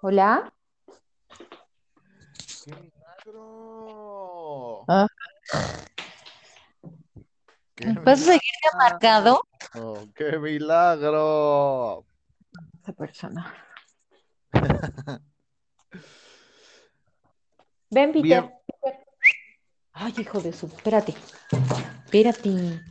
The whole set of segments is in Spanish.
Hola. ¡Qué milagro! Ah. ¡Qué ¿Vas a seguir marcado? ¡Qué milagro! Esa persona. Ven, Peter. Bien. Ay, hijo de su. Espérate. Espérate.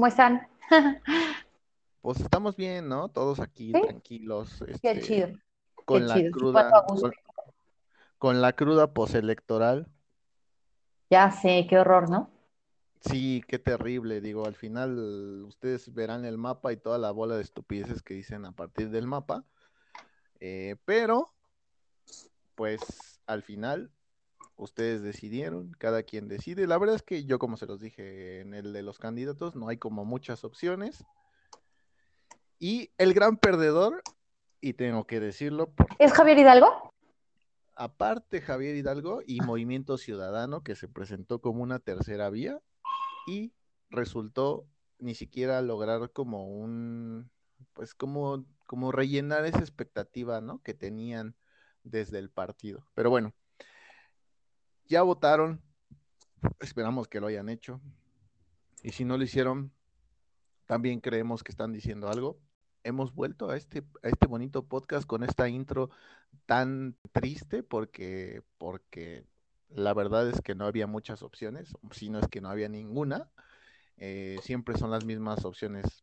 ¿Cómo están? Pues estamos bien, ¿no? Todos aquí Sí. tranquilos, Qué este, chido. con Qué la chido. cruda, con la cruda postelectoral. Ya sé, qué horror, ¿no? Sí, qué terrible. Digo, al final ustedes verán el mapa y toda la bola de estupideces que dicen a partir del mapa. Eh, pero, pues, al final, ustedes decidieron, cada quien decide. La verdad es que yo, como se los dije en el de los candidatos, no hay como muchas opciones. Y el gran perdedor, y tengo que decirlo, ¿Es Javier Hidalgo? aparte Javier Hidalgo y Movimiento Ciudadano, que se presentó como una tercera vía y resultó ni siquiera lograr como un, pues como, como rellenar esa expectativa, ¿no? Que tenían desde el partido. Pero bueno, ya votaron, esperamos que lo hayan hecho. Y si no lo hicieron, también creemos que están diciendo algo. Hemos vuelto a este, a este bonito podcast con esta intro tan triste porque, porque la verdad es que no había muchas opciones, si no es que no había ninguna. Eh, siempre son las mismas opciones,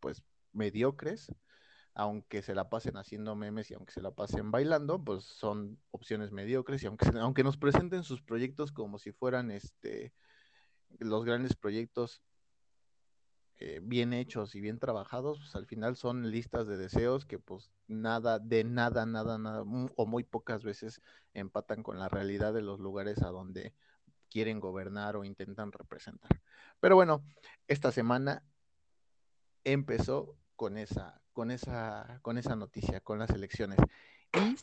pues mediocres, aunque se la pasen haciendo memes y aunque se la pasen bailando, pues son opciones mediocres y aunque, aunque nos presenten sus proyectos como si fueran este, los grandes proyectos eh, bien hechos y bien trabajados, pues al final son listas de deseos que pues nada, de nada, nada, nada, o muy pocas veces empatan con la realidad de los lugares a donde quieren gobernar o intentan representar. Pero bueno, esta semana empezó con esa, con esa, con esa noticia, con las elecciones. Y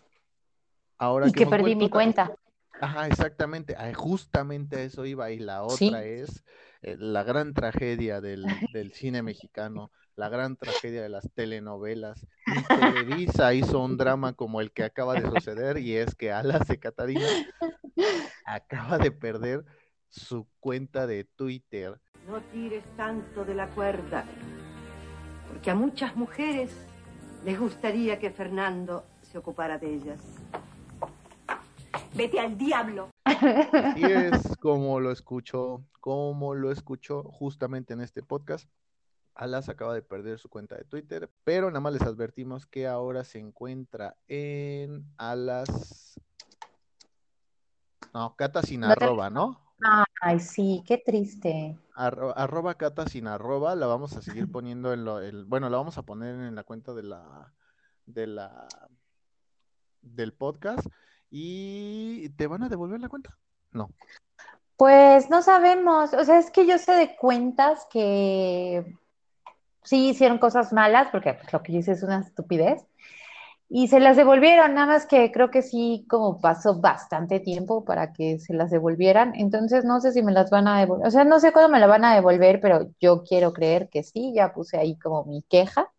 ahora Y que perdí mi también- cuenta. Ajá, exactamente. Justamente a eso iba. Y la Sí. otra es eh, la gran tragedia del, del cine mexicano, la gran tragedia de las telenovelas. Ni Televisa hizo un drama como el que acaba de suceder, y es que Alas de Catarina acaba de perder su cuenta de Twitter. No tires tanto de la cuerda, porque a muchas mujeres les gustaría que Fernando se ocupara de ellas. Vete al diablo. Así es como lo escuchó, como lo escuchó justamente en este podcast. Alas acaba de perder su cuenta de Twitter, pero nada más les advertimos que ahora se encuentra en Alas. No, Cata sin No te- arroba, ¿no? Ay, sí, qué triste. Arro- arroba Cata sin arroba, la vamos a seguir poniendo en lo, el- bueno, la vamos a poner en la cuenta de la, de la, del podcast y ¿te van a devolver la cuenta? No. Pues no sabemos, o sea, es que yo sé de cuentas que sí hicieron cosas malas, porque pues, lo que yo hice es una estupidez, y se las devolvieron, nada más que creo que sí, como pasó bastante tiempo para que se las devolvieran, entonces no sé si me las van a devolver, o sea, no sé cuándo me la van a devolver, pero yo quiero creer que sí, ya puse ahí como mi queja,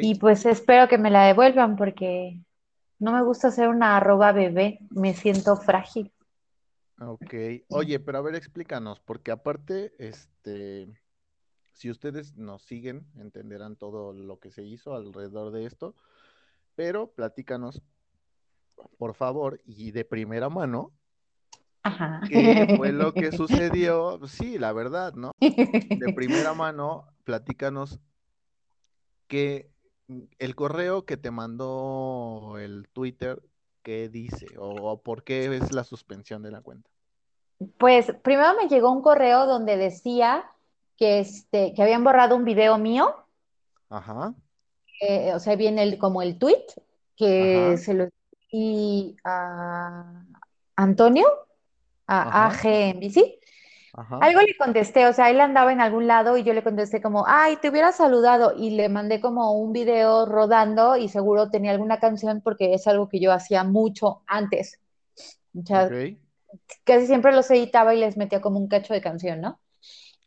y pues espero que me la devuelvan, porque no me gusta ser una arroba bebé, me siento frágil. Ok, oye, pero a ver, explícanos, porque aparte, este, si ustedes nos siguen, entenderán todo lo que se hizo alrededor de esto, pero platícanos, por favor, y de primera mano, Ajá. qué fue lo que sucedió. Sí, la verdad, ¿no? De primera mano, platícanos que el correo que te mandó el Twitter, ¿qué dice? O, por qué es la suspensión de la cuenta. Pues primero me llegó un correo donde decía que, este, que habían borrado un video mío. Ajá. Eh, o sea, viene el, como el tweet que Ajá. se lo di a Antonio, a Ajá. AG en bici. Ajá. Algo le contesté, o sea, él andaba en algún lado y yo le contesté como, ay, te hubiera saludado y le mandé como un video rodando y seguro tenía alguna canción porque es algo que yo hacía mucho antes. O sea, Ok. casi siempre los editaba y les metía como un cacho de canción, ¿no?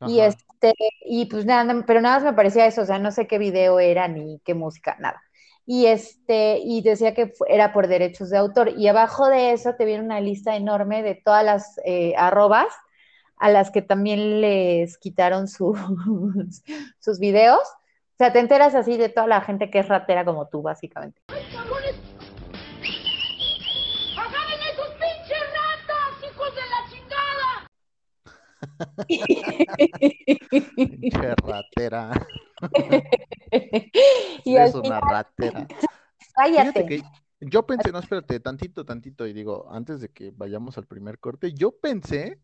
Y Ajá. Este, y pues nada, pero nada más me parecía eso, o sea, no sé qué video era ni qué música, nada. Y este, y decía que era por derechos de autor. Y abajo de eso te viene una lista enorme de todas las eh, arrobas a las que también les quitaron sus, sus videos. O sea, te enteras así de toda la gente que es ratera como tú, básicamente. Pinche ratera. Y Es una final, ratera. Cállate. que yo pensé, no, espérate, tantito, tantito, y digo, antes de que vayamos al primer corte, yo pensé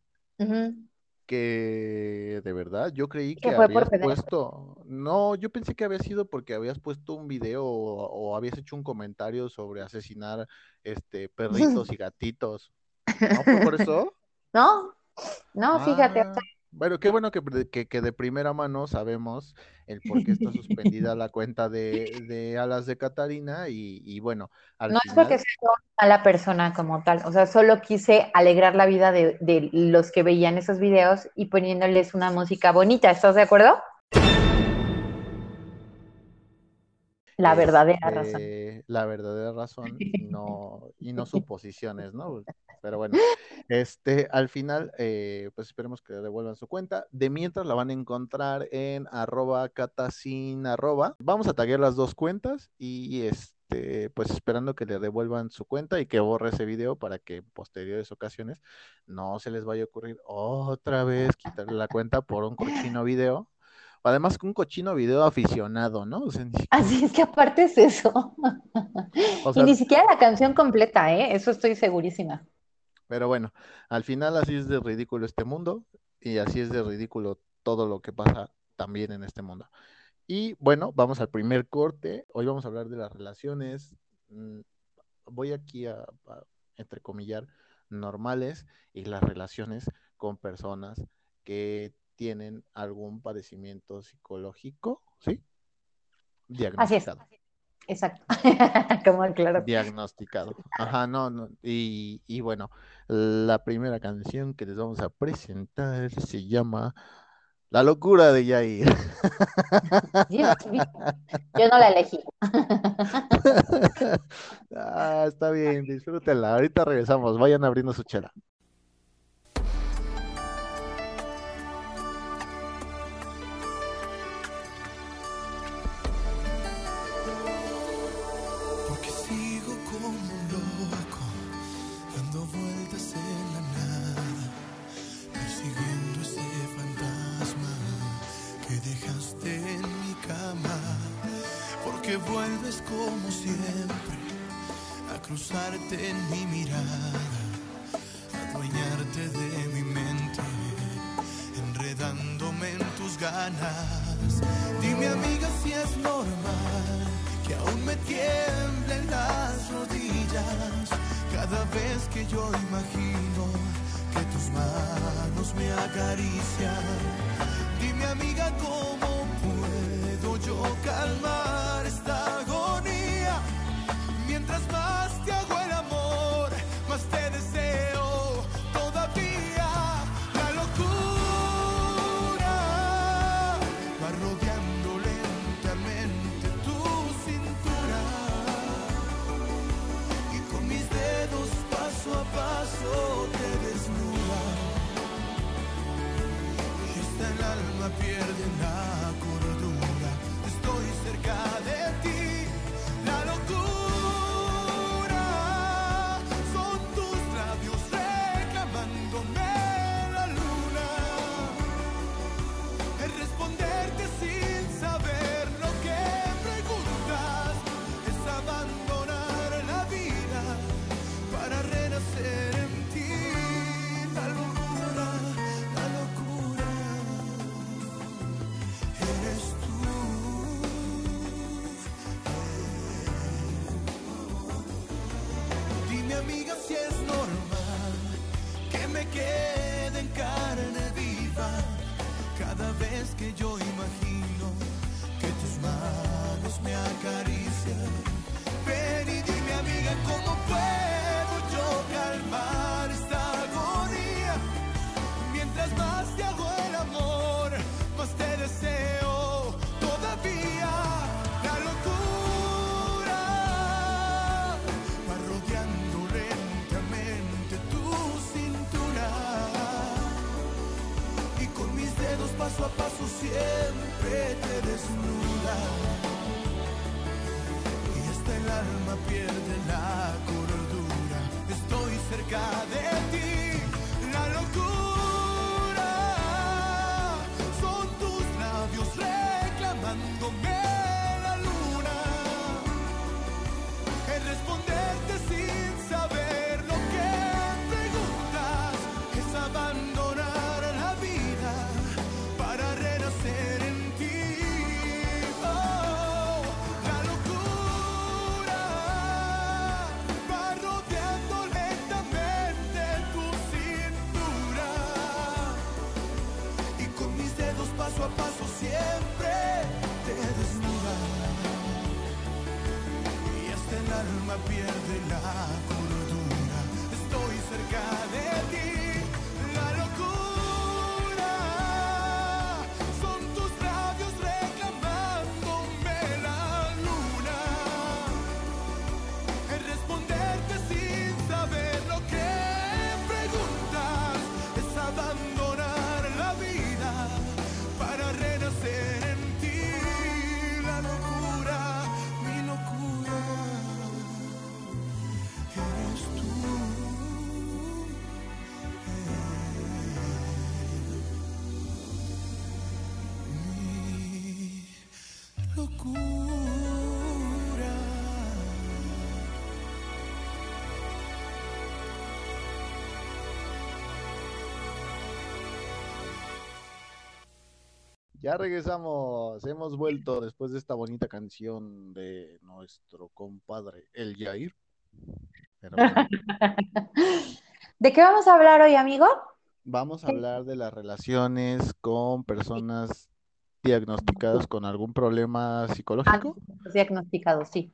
que de verdad, yo creí Que fue habías puesto, no, yo pensé que había sido porque habías puesto un video o, o habías hecho un comentario sobre asesinar este perritos y gatitos. ¿No fue por eso? No, no, fíjate. Ah, bueno, qué bueno que, que, que de primera mano sabemos el por qué está suspendida la cuenta de, de Alas de Catarina y, y bueno, al No es porque sea una mala persona como tal, o sea, solo quise alegrar la vida de, de los que veían esos videos y poniéndoles una música bonita, ¿estás de acuerdo? La verdadera razón. este, la verdadera razón y no, y no suposiciones, ¿no? Pero bueno, este, al final, eh, pues esperemos que devuelvan su cuenta. De mientras la van a encontrar en arroba catacin arroba. Vamos a taguear las dos cuentas y este, pues esperando que le devuelvan su cuenta y que borre ese video para que en posteriores ocasiones no se les vaya a ocurrir otra vez quitarle la cuenta por un cochino video. Además, que un cochino video aficionado, ¿no? O sea, ni siquiera- Así es que aparte es eso. o Y ni siquiera la canción completa, ¿eh? Eso estoy segurísima. Pero bueno, al final así es de ridículo este mundo y así es de ridículo todo lo que pasa también en este mundo. Y bueno, vamos al primer corte. Hoy vamos a hablar de las relaciones. mm, Voy aquí a, a entrecomillar normales y las relaciones con personas que tienen algún padecimiento psicológico, ¿sí? Así es. Diagnosticado. Exacto. Como claro. Diagnosticado. Ajá, no, no. Y, y bueno, la primera canción que les vamos a presentar se llama La locura de Yair. Yo no la elegí. ah, está bien, disfrútenla. Ahorita regresamos. Vayan abriendo su chela. Como siempre a cruzarte en mi mirada, a adueñarte de mi mente, enredándome en tus ganas. Dime amiga si es normal que aún me tiemblen las rodillas cada vez que yo imagino que tus manos me acarician. Dime amiga cómo puedo yo calmar alma pierde la cordura. Estoy cerca Yeah. Ya regresamos, hemos vuelto después de esta bonita canción de nuestro compadre El Yair. Pero bueno, ¿De qué vamos a hablar hoy, amigo? vamos a hablar de las relaciones con personas diagnosticadas con algún problema psicológico Los diagnosticados, sí.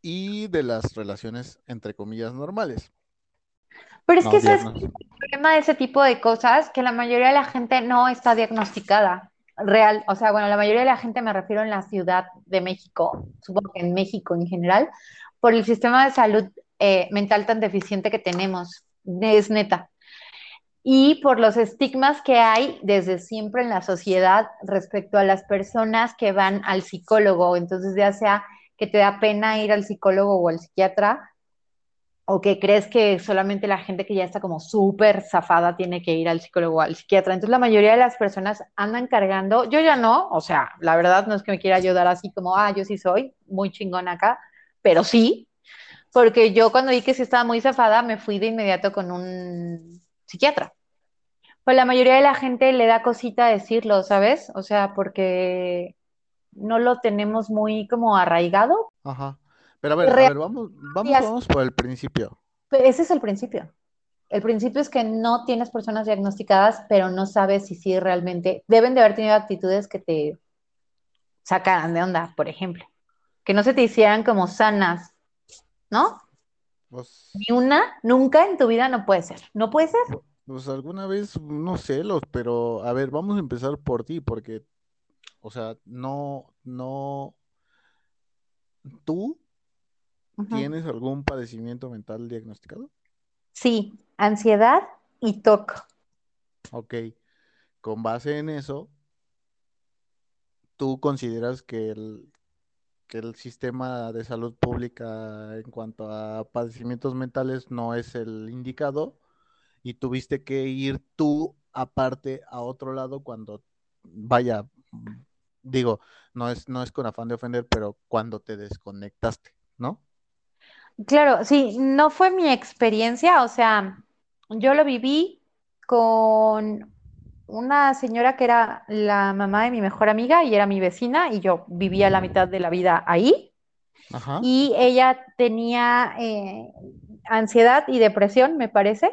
y de las relaciones entre comillas normales. Pero es No, que ¿sabes diagnos- qué es el problema de ese tipo de cosas? Que la mayoría de la gente no está diagnosticada. Real, o sea, bueno, la mayoría de la gente me refiero en la Ciudad de México, supongo que en México en general, por el sistema de salud eh, mental tan deficiente que tenemos. Es neta. Y por los estigmas que hay desde siempre en la sociedad respecto a las personas que van al psicólogo. Entonces, ya sea que te da pena ir al psicólogo o al psiquiatra, o que crees que solamente la gente que ya está como súper zafada tiene que ir al psicólogo o al psiquiatra. Entonces la mayoría de las personas andan cargando, yo ya no, o sea, la verdad no es que me quiera ayudar así como, ah, yo sí soy muy chingón acá, pero sí, porque yo cuando vi que sí estaba muy zafada me fui de inmediato con un psiquiatra. Pues la mayoría de la gente le da cosita decirlo, ¿sabes? O sea, porque no lo tenemos muy como arraigado. Ajá. Pero a ver, a ver, vamos, vamos, vamos por el principio. Ese es el principio. El principio es que no tienes personas diagnosticadas, pero no sabes si sí realmente deben de haber tenido actitudes que te sacaran de onda, por ejemplo. Que no se te hicieran como sanas, ¿no? Pues, Ni una, nunca en tu vida no puede ser. No puede ser. pues alguna vez, no sé, los, pero a ver, vamos a empezar por ti, porque, o sea, no, no, ¿tú Tienes algún padecimiento mental diagnosticado? Sí, ansiedad y TOC. Ok. con base en eso, ¿tú consideras que el, que el sistema de salud pública en cuanto a padecimientos mentales no es el indicado y tuviste que ir tú aparte a otro lado cuando vaya, digo, no es, no es con afán de ofender, pero cuando te desconectaste, ¿no? Claro, sí, no fue mi experiencia, o sea, yo lo viví con una señora que era la mamá de mi mejor amiga y era mi vecina y yo vivía la mitad de la vida ahí. Ajá. Y ella tenía eh, ansiedad y depresión, me parece.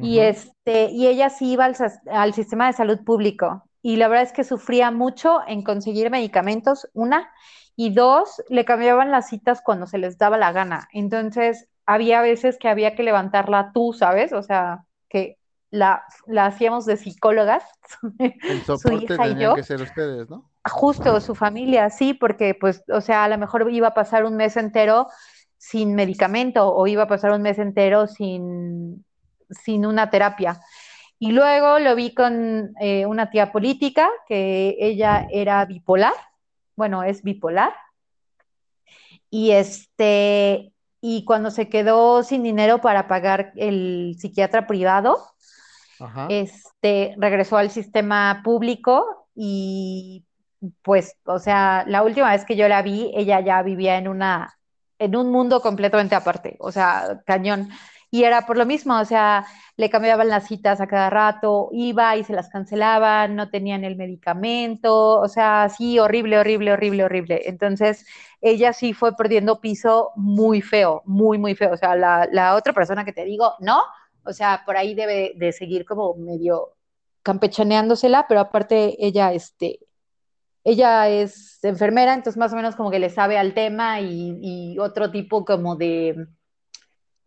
Y, este, y ella sí iba al sistema de salud público. Y la verdad es que sufría mucho en conseguir medicamentos, una, y dos, le cambiaban las citas cuando se les daba la gana. Entonces, había veces que había que levantarla tú, ¿sabes? O sea, que la, la hacíamos de psicólogas, El su soporte hija y yo. que ser ustedes, ¿no? Justo su familia, sí, porque pues, o sea, a lo mejor iba a pasar un mes entero sin medicamento o iba a pasar un mes entero sin, sin una terapia. Y luego lo vi con eh, una tía política, que ella era bipolar, bueno, es bipolar, y este, y cuando se quedó sin dinero para pagar el psiquiatra privado, Ajá. este, regresó al sistema público y pues, o sea, la última vez que yo la vi, ella ya vivía en una, en un mundo completamente aparte, o sea, cañón. Y era por lo mismo, o sea, le cambiaban las citas a cada rato, iba y se las cancelaban, no tenían el medicamento, o sea, sí, horrible, horrible, horrible, horrible. Entonces, ella sí fue perdiendo piso muy feo, muy, muy feo. O sea, la, la otra persona que te digo, no, o sea, por ahí debe de seguir como medio campechaneándosela, pero aparte ella, este, ella es enfermera, entonces más o menos como que le sabe al tema y, y otro tipo como de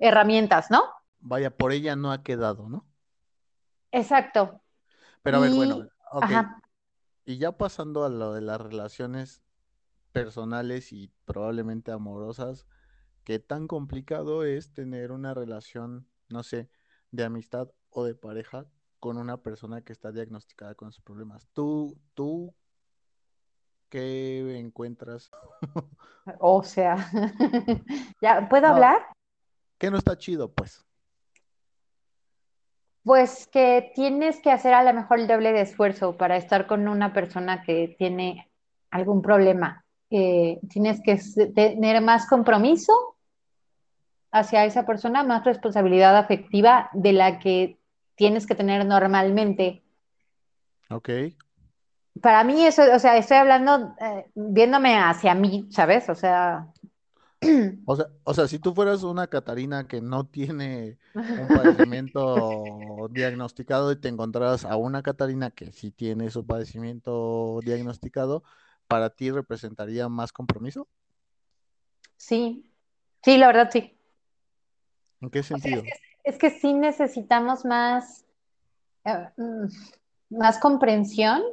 herramientas, ¿no? Vaya, por ella no ha quedado, ¿no? Exacto. Pero a ver, Y- bueno, ok. Ajá. Y ya pasando a lo de las relaciones personales y probablemente amorosas, ¿qué tan complicado es tener una relación, no sé, de amistad o de pareja con una persona que está diagnosticada con sus problemas? ¿Tú, tú qué encuentras? O sea, ¿ya puedo No. hablar? ¿Qué no está chido, pues? Pues que tienes que hacer a lo mejor el doble de esfuerzo para estar con una persona que tiene algún problema. Eh, tienes que tener más compromiso hacia esa persona, más responsabilidad afectiva de la que tienes que tener normalmente. Ok. Para mí eso, o sea, estoy hablando eh, viéndome hacia mí, ¿sabes? O sea, O sea, o sea, si tú fueras una Catarina que no tiene un padecimiento diagnosticado y te encontraras a una Catarina que sí tiene su padecimiento diagnosticado, ¿para ti representaría más compromiso? sí, sí, la verdad sí. ¿En qué O sea, sentido? es que sí necesitamos más, eh, mm, más comprensión.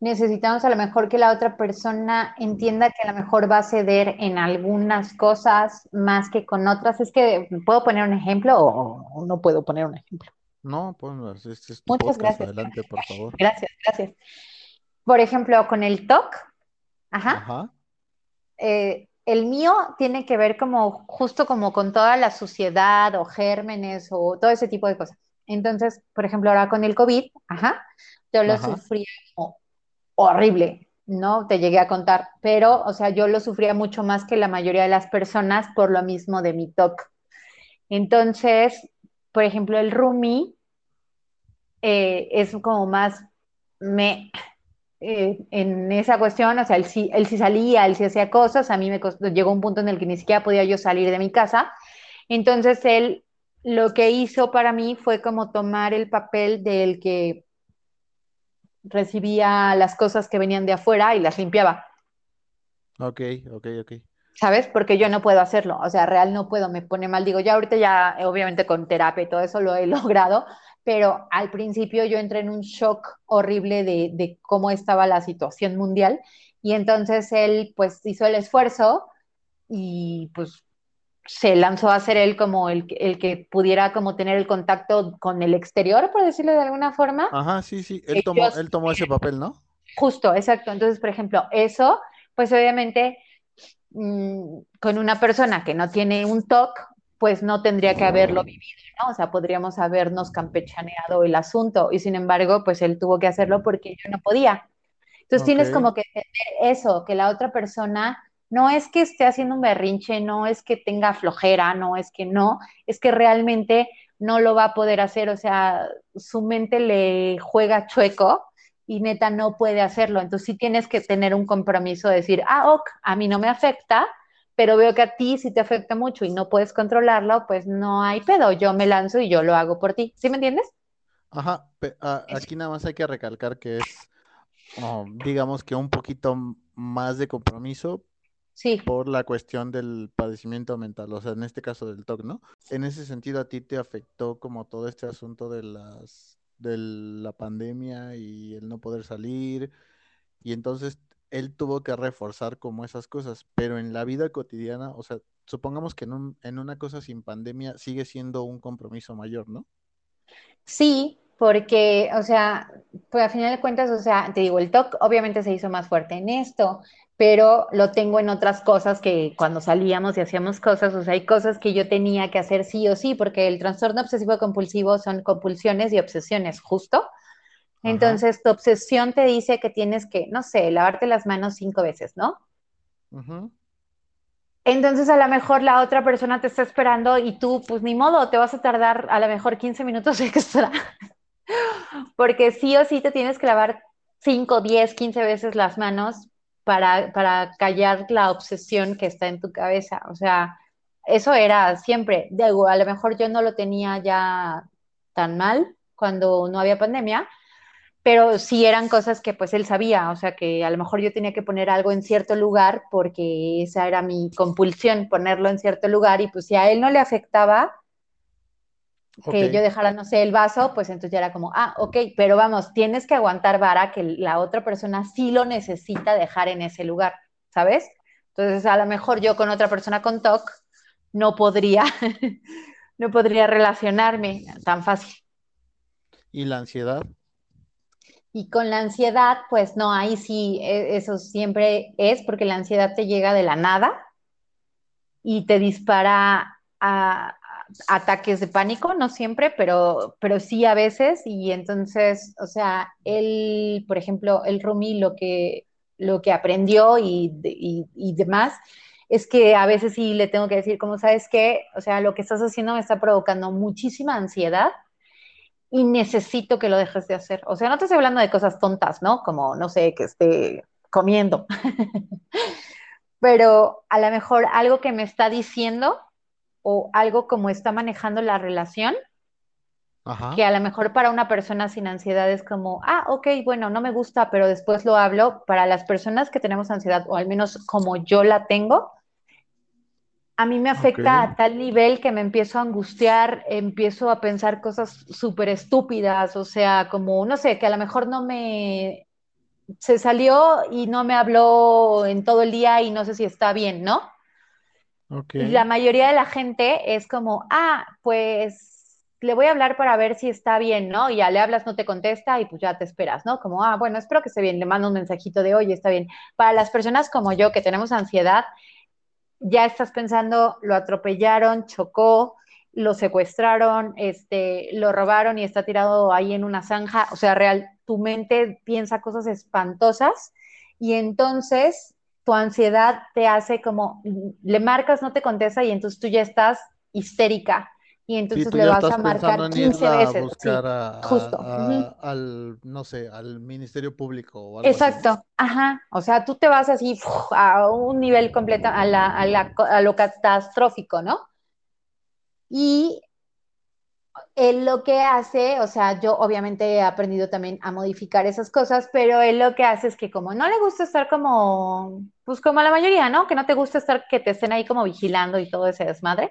Necesitamos a lo mejor que la otra persona entienda que a lo mejor va a ceder en algunas cosas más que con otras. Es que, ¿puedo poner un ejemplo o, no puedo poner un ejemplo? No, pues este es tu Muchas podcast, gracias. adelante, por favor. Gracias, gracias. Por ejemplo, con el TOC, ajá, Ajá, eh, el mío tiene que ver como justo como con toda la suciedad o gérmenes o todo ese tipo de cosas. Entonces, por ejemplo, ahora con el COVID, ajá, yo lo Ajá. sufría como horrible, ¿no? Te llegué a contar, pero, o sea, yo lo sufría mucho más que la mayoría de las personas por lo mismo de mi TOC. Entonces, por ejemplo, el roomie eh, es como más me eh, en esa cuestión, o sea, él sí, él sí salía, él sí hacía cosas, a mí me llegó un punto en el que ni siquiera podía yo salir de mi casa, entonces él lo que hizo para mí fue como tomar el papel del que recibía las cosas que venían de afuera y las limpiaba, ok, ok, ok. ¿sabes? Porque yo no puedo hacerlo, o sea, real no puedo, me pone mal, digo, ya ahorita ya, obviamente con terapia y todo eso lo he logrado, pero al principio yo entré en un shock horrible de, de cómo estaba la situación mundial y entonces él pues hizo el esfuerzo y pues se lanzó a ser él como el, que- el que pudiera como tener el contacto con el exterior, por decirlo de alguna forma. Ajá, sí, sí, él tomó, él tomó ese papel, ¿no? Justo, exacto. Entonces, por ejemplo, eso, pues obviamente mm, con una persona que no tiene un TOC, pues no tendría que haberlo vivido, ¿no? O sea, podríamos habernos campechaneado el asunto y sin embargo, pues él tuvo que hacerlo porque yo no podía. Entonces tienes Ok. como que entender eso, que la otra persona no es que esté haciendo un berrinche, no es que tenga flojera, no es que no, es que realmente no lo va a poder hacer, o sea, su mente le juega chueco y neta no puede hacerlo. Entonces sí tienes que tener un compromiso de decir, ah, ok, a mí no me afecta, pero veo que a ti sí te afecta mucho y no puedes controlarlo, pues no hay pedo, yo me lanzo y yo lo hago por ti. ¿Sí me entiendes? Ajá, aquí nada más hay que recalcar que es, oh, digamos que un poquito más de compromiso Sí. por la cuestión del padecimiento mental, o sea, en este caso del TOC, ¿no? En ese sentido, ¿a ti te afectó como todo este asunto de las, de la pandemia y el no poder salir? Y entonces él tuvo que reforzar como esas cosas, pero en la vida cotidiana, o sea, supongamos que en un, en una cosa sin pandemia sigue siendo un compromiso mayor, ¿no? Sí, porque, o sea, pues a final de cuentas, o sea, te digo, el TOC obviamente se hizo más fuerte en esto, pero lo tengo en otras cosas que cuando salíamos y hacíamos cosas, o sea, hay cosas que yo tenía que hacer sí o sí, porque el trastorno obsesivo compulsivo son compulsiones y obsesiones, justo. Entonces, tu obsesión te dice que tienes que, no sé, lavarte las manos cinco veces, ¿no? Entonces a lo mejor la otra persona te está esperando y tú, pues ni modo, te vas a tardar a lo mejor 15 minutos extra. Porque sí o sí te tienes que lavar 5, 10, 15 veces las manos para, para callar la obsesión que está en tu cabeza. O sea, eso era siempre. Digo, a lo mejor yo no lo tenía ya tan mal cuando no había pandemia, pero sí eran cosas que pues él sabía, o sea que a lo mejor yo tenía que poner algo en cierto lugar porque esa era mi compulsión, ponerlo en cierto lugar y pues si a él no le afectaba que yo dejara, no sé, el vaso, pues entonces ya era como, ah, ok, pero vamos, tienes que aguantar vara que la otra persona sí lo necesita dejar en ese lugar, ¿sabes? Entonces a lo mejor yo con otra persona con TOC no podría, no podría relacionarme tan fácil. ¿Y la ansiedad? Y con la ansiedad, pues no, ahí sí, e- eso siempre es porque la ansiedad te llega de la nada y te dispara a ataques de pánico, no siempre, pero, pero sí a veces. Y entonces, o sea, él, por ejemplo, el Rumi lo que, lo que aprendió y, y, y demás es que a veces sí le tengo que decir, como sabes qué, o sea, lo que estás haciendo me está provocando muchísima ansiedad y necesito que lo dejes de hacer. O sea, no te estoy hablando de cosas tontas, ¿no? Como, no sé, que esté comiendo. Pero a lo mejor algo que me está diciendo o algo como está manejando la relación, Ajá. que a lo mejor para una persona sin ansiedad es como, ah, ok, bueno, no me gusta, pero después lo hablo. Para las personas que tenemos ansiedad, o al menos como yo la tengo, a mí me afecta a tal nivel que me empiezo a angustiar, empiezo a pensar cosas súper estúpidas, o sea, como, no sé, que a lo mejor no me, se salió y no me habló en todo el día y no sé si está bien, ¿no? Ok. Y la mayoría de la gente es como, ah, pues le voy a hablar para ver si está bien, ¿no? Y ya le hablas, no te contesta y pues ya te esperas, ¿no? Como, ah, bueno, espero que esté bien, le mando un mensajito de, oye, está bien. Para las personas como yo que tenemos ansiedad, ya estás pensando, lo atropellaron, chocó, lo secuestraron, este, lo robaron y está tirado ahí en una zanja, o sea, real, tu mente piensa cosas espantosas y entonces tu ansiedad te hace como, le marcas, no te contesta y entonces tú ya estás histérica y entonces le vas a marcar en 15 irla a veces, buscar a- justo. a- al, no sé, al Ministerio Público o algo así. Exacto, ajá, o sea, tú te vas así a un nivel completo, a, la, a, la, a lo catastrófico, ¿no? Y él lo que hace, o sea, yo obviamente he aprendido también a modificar esas cosas, pero él lo que hace es que como no le gusta estar como, pues como la mayoría, ¿no? Que no te gusta estar, que te estén ahí como vigilando y todo ese desmadre.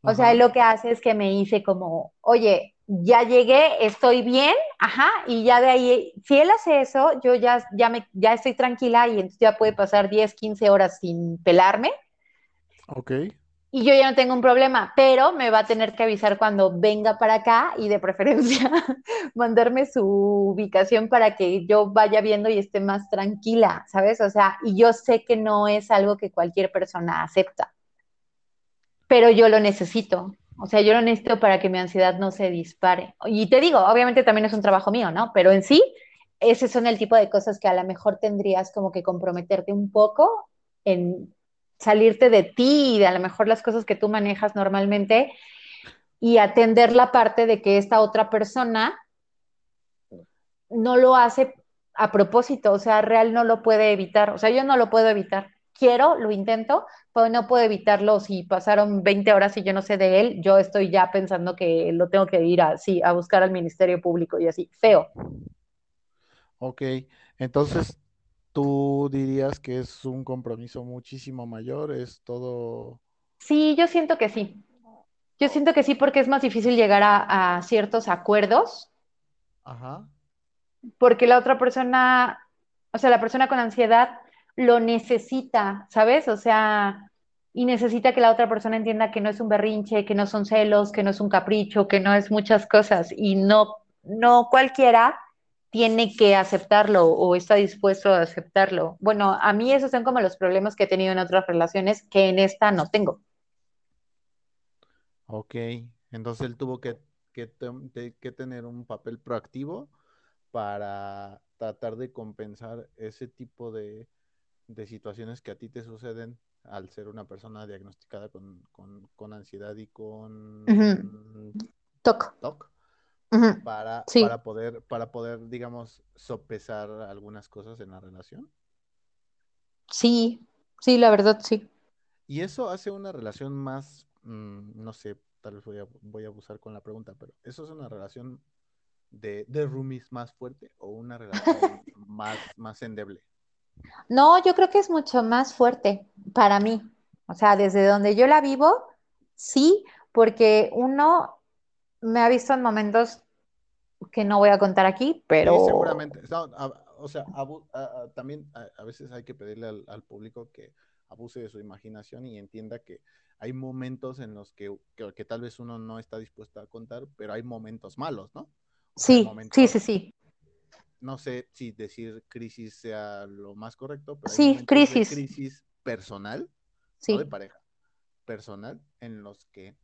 O sea, él lo que hace es que me dice como, oye, ya llegué, estoy bien, ajá, y ya de ahí, si él hace eso, yo ya, ya, me, ya estoy tranquila y entonces ya puede pasar 10, 15 horas sin pelarme. Ok. Y yo ya no tengo un problema, pero me va a tener que avisar cuando venga para acá y de preferencia mandarme su ubicación para que yo vaya viendo y esté más tranquila, ¿sabes? O sea, y yo sé que no es algo que cualquier persona acepta, pero yo lo necesito. O sea, yo lo necesito para que mi ansiedad no se dispare. Y te digo, obviamente también es un trabajo mío, ¿no? Pero en sí, ese son el tipo de cosas que a lo mejor tendrías como que comprometerte un poco en salirte de ti y de a lo mejor las cosas que tú manejas normalmente y atender la parte de que esta otra persona no lo hace a propósito, o sea, real no lo puede evitar, o sea, yo no lo puedo evitar. Quiero, lo intento, pero no puedo evitarlo. Si pasaron 20 horas y yo no sé de él, yo estoy ya pensando que lo tengo que ir así, a buscar al Ministerio Público y así, feo. Ok, entonces tú dirías que es un compromiso muchísimo mayor, es todo... Sí, yo siento que sí. Yo siento que sí porque es más difícil llegar a, a ciertos acuerdos Ajá. porque la otra persona, o sea, la persona con ansiedad lo necesita, ¿sabes? O sea, y necesita que la otra persona entienda que no es un berrinche, que no son celos, que no es un capricho, que no es muchas cosas y no, no cualquiera tiene que aceptarlo o está dispuesto a aceptarlo. Bueno, a mí esos son como los problemas que he tenido en otras relaciones que en esta no tengo. Ok, entonces él tuvo que, que, tener un papel proactivo para tratar de compensar ese tipo de, de situaciones que a ti te suceden al ser una persona diagnosticada con, con, con ansiedad y con Toc. TOC, Para, Sí. para poder, para poder, digamos, sopesar algunas cosas en la relación. Sí, sí, la verdad sí. Y eso hace una relación más, mm, no sé, tal vez voy a, voy a abusar con la pregunta, pero ¿eso es una relación de, de roomies más fuerte o una relación más, más endeble? No, yo creo que es mucho más fuerte para mí. O sea, desde donde yo la vivo, sí, porque uno me ha visto en momentos que no voy a contar aquí, Sí, pero seguramente. No, a- o sea, a- a- también a, veces hay que pedirle al, al público que abuse de su imaginación y entienda que hay momentos en los que, que, que tal vez uno no está dispuesto a contar, pero hay momentos malos, ¿no? O sea, hay sí, sí, momentos, sí, sí. no sé si decir crisis sea lo más correcto, pero hay Sí, de crisis, crisis personal, no de sí. pareja, personal, en los que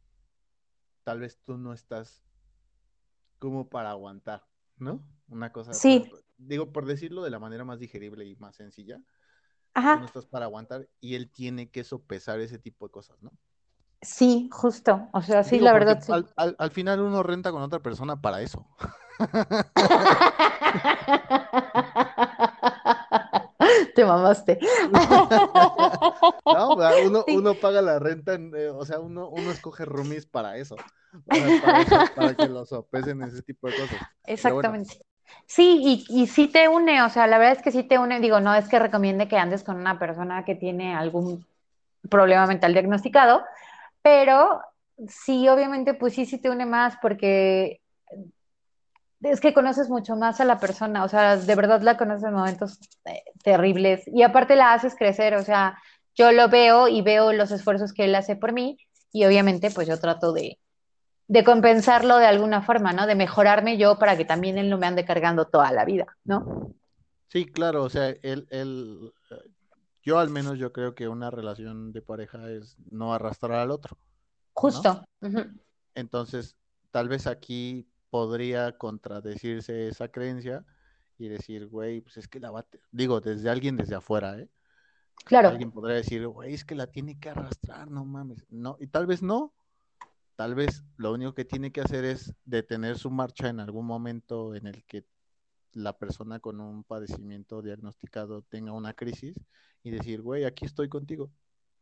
tal vez tú no estás como para aguantar, ¿no? Una cosa, por- Sí, digo, por decirlo de la manera más digerible y más sencilla, tú no ajá, estás para aguantar y él tiene que sopesar ese tipo de cosas, ¿no? sí, justo. O sea, sí, Digo, la verdad sí. al, al- al final uno renta con otra persona para eso. Te mamaste. No, uno, Sí, uno paga la renta, en- eh, o sea, uno, uno escoge roomies para eso, para eso, para que lo sopesen ese tipo de cosas. Exactamente. Sí, y, y sí te une, o sea, la verdad es que sí te une. Digo, no es que recomiende que andes con una persona que tiene algún problema mental diagnosticado, pero sí, obviamente, pues sí, sí te une más porque es que conoces mucho más a la persona, o sea, de verdad la conoces en momentos eh, terribles y aparte la haces crecer, o sea, yo lo veo y veo los esfuerzos que él hace por mí y obviamente pues yo trato de, de compensarlo de alguna forma, ¿no? De mejorarme yo para que también él no me ande cargando toda la vida, ¿no? sí, claro, o sea, él, él, yo al menos yo creo que una relación de pareja es no arrastrar al otro, ¿no? Justo. Entonces, tal vez aquí podría contradecirse esa creencia y decir, güey, pues es que la va, a te-". digo, desde alguien desde afuera, ¿eh? Claro, Alguien podría decir, güey, es que la tiene que arrastrar, no mames. No, y tal vez no, tal vez lo único que tiene que hacer es detener su marcha en algún momento en el que la persona con un padecimiento diagnosticado tenga una crisis y decir, güey, aquí estoy contigo.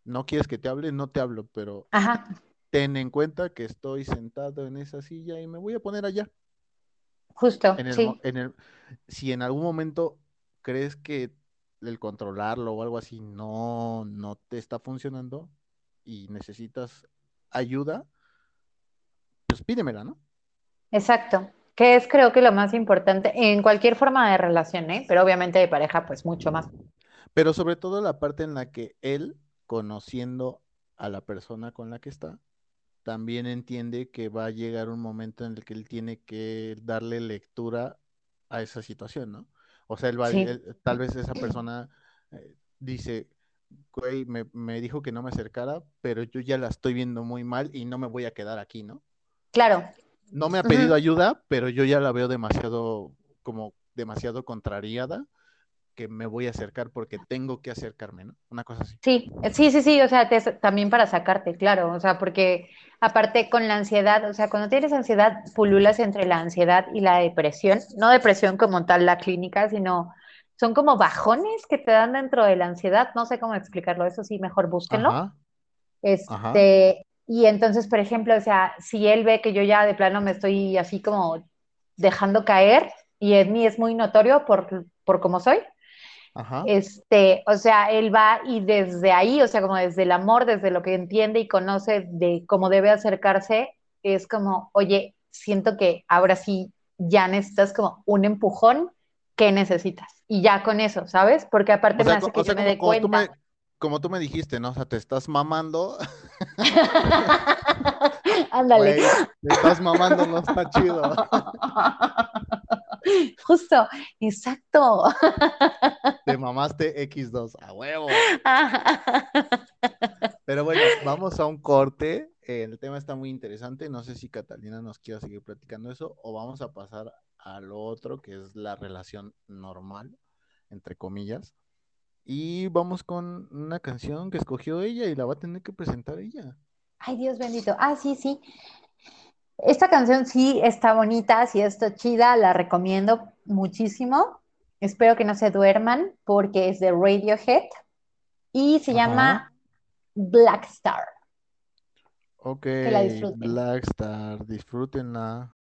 No quieres que te hable, no te hablo, pero ajá, ten en cuenta que estoy sentado en esa silla y me voy a poner allá. justo, En el, mo- sí. en el, si en algún momento crees que el controlarlo o algo así no, no te está funcionando y necesitas ayuda, pues pídemela, ¿no? Exacto. Que es creo que lo más importante en cualquier forma de relación, ¿eh? Pero obviamente de pareja pues mucho más. Pero sobre todo la parte en la que él, conociendo a la persona con la que está, también entiende que va a llegar un momento en el que él tiene que darle lectura a esa situación, ¿no? O sea, va, Sí. tal vez esa persona eh, dice, güey, me, me dijo que no me acercara, pero yo ya la estoy viendo muy mal y no me voy a quedar aquí, ¿no? Claro, No me ha pedido ayuda, pero yo ya la veo demasiado, como demasiado contrariada, que me voy a acercar porque tengo que acercarme, ¿no? Una cosa así. sí, sí, sí, sí, o sea, te- también para sacarte, claro, o sea, porque aparte con la ansiedad, o sea, cuando tienes ansiedad, pululas entre la ansiedad y la depresión, no depresión como tal la clínica, sino son como bajones que te dan dentro de la ansiedad, no sé cómo explicarlo, eso sí, mejor búsquenlo. Ajá, Ajá. Este, y entonces, por ejemplo, o sea, si él ve que yo ya de plano me estoy así como dejando caer, y en mí es muy notorio por, por cómo soy, ajá. este, o sea, él va y desde ahí, o sea, como desde el amor, desde lo que entiende y conoce de cómo debe acercarse, es como, oye, siento que ahora sí ya necesitas como un empujón, ¿qué necesitas? Y ya con eso, ¿sabes? Porque aparte O sea, me hace co- que o sea, yo me dé como, como tú cuenta. me, como tú me dijiste, ¿no? O sea, te estás mamando, Ándale. te estás mamando, no está chido. Justo, exacto. Te mamaste X2, a huevo. Pero bueno, vamos a un corte. Eh, el tema está muy interesante. No sé si Catalina nos quiera seguir platicando eso o vamos a pasar a lo otro, que es la relación normal, entre comillas. Y vamos con una canción que escogió ella y la va a tener que presentar ella. Ay, Dios bendito. Ah, sí, sí. Esta canción sí está bonita, sí está chida, la recomiendo muchísimo. Espero que no se duerman porque es de Radiohead y se Ajá. llama Black Star. Ok, la disfruten. Black Star, disfrútenla.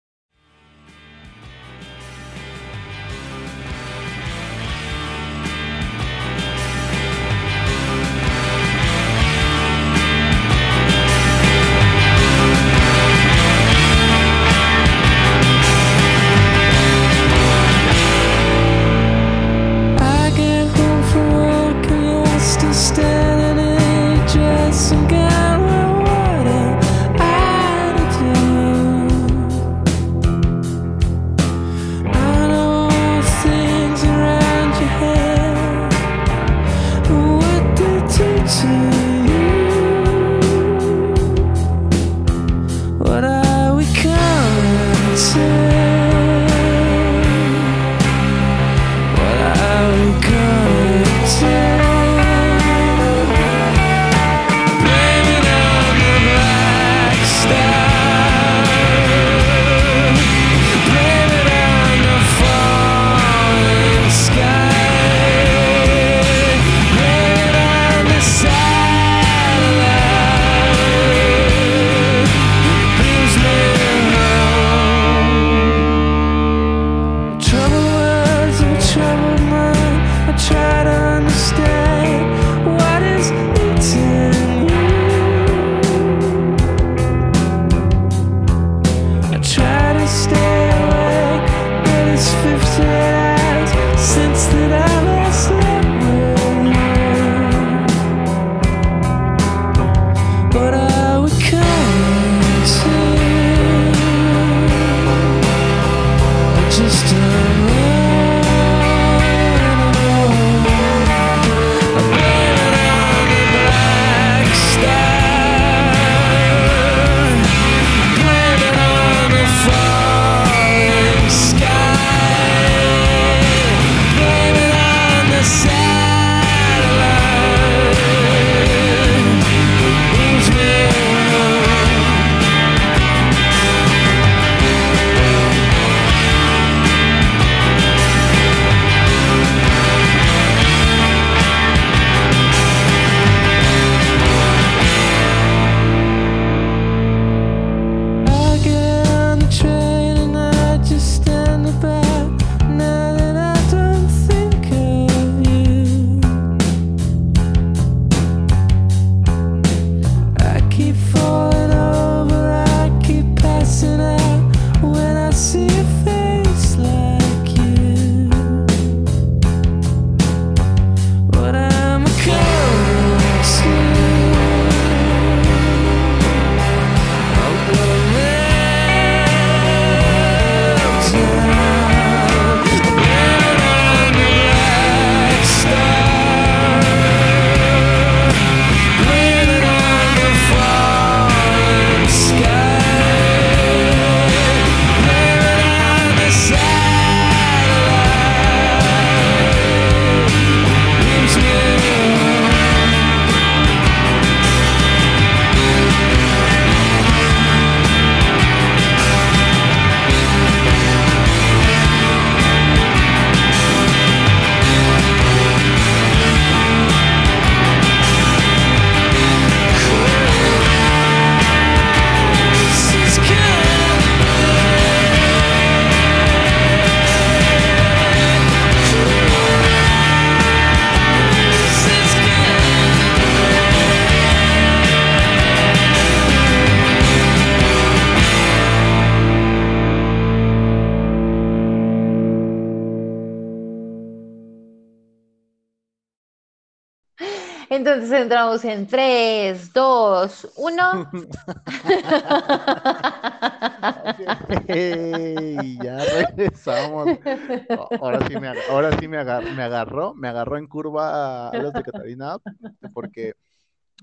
see Entonces entramos en 3, 2, 1. y ya regresamos. Ahora sí me, ahora sí me, agarró, me agarró, me agarró en curva a los de Catarina porque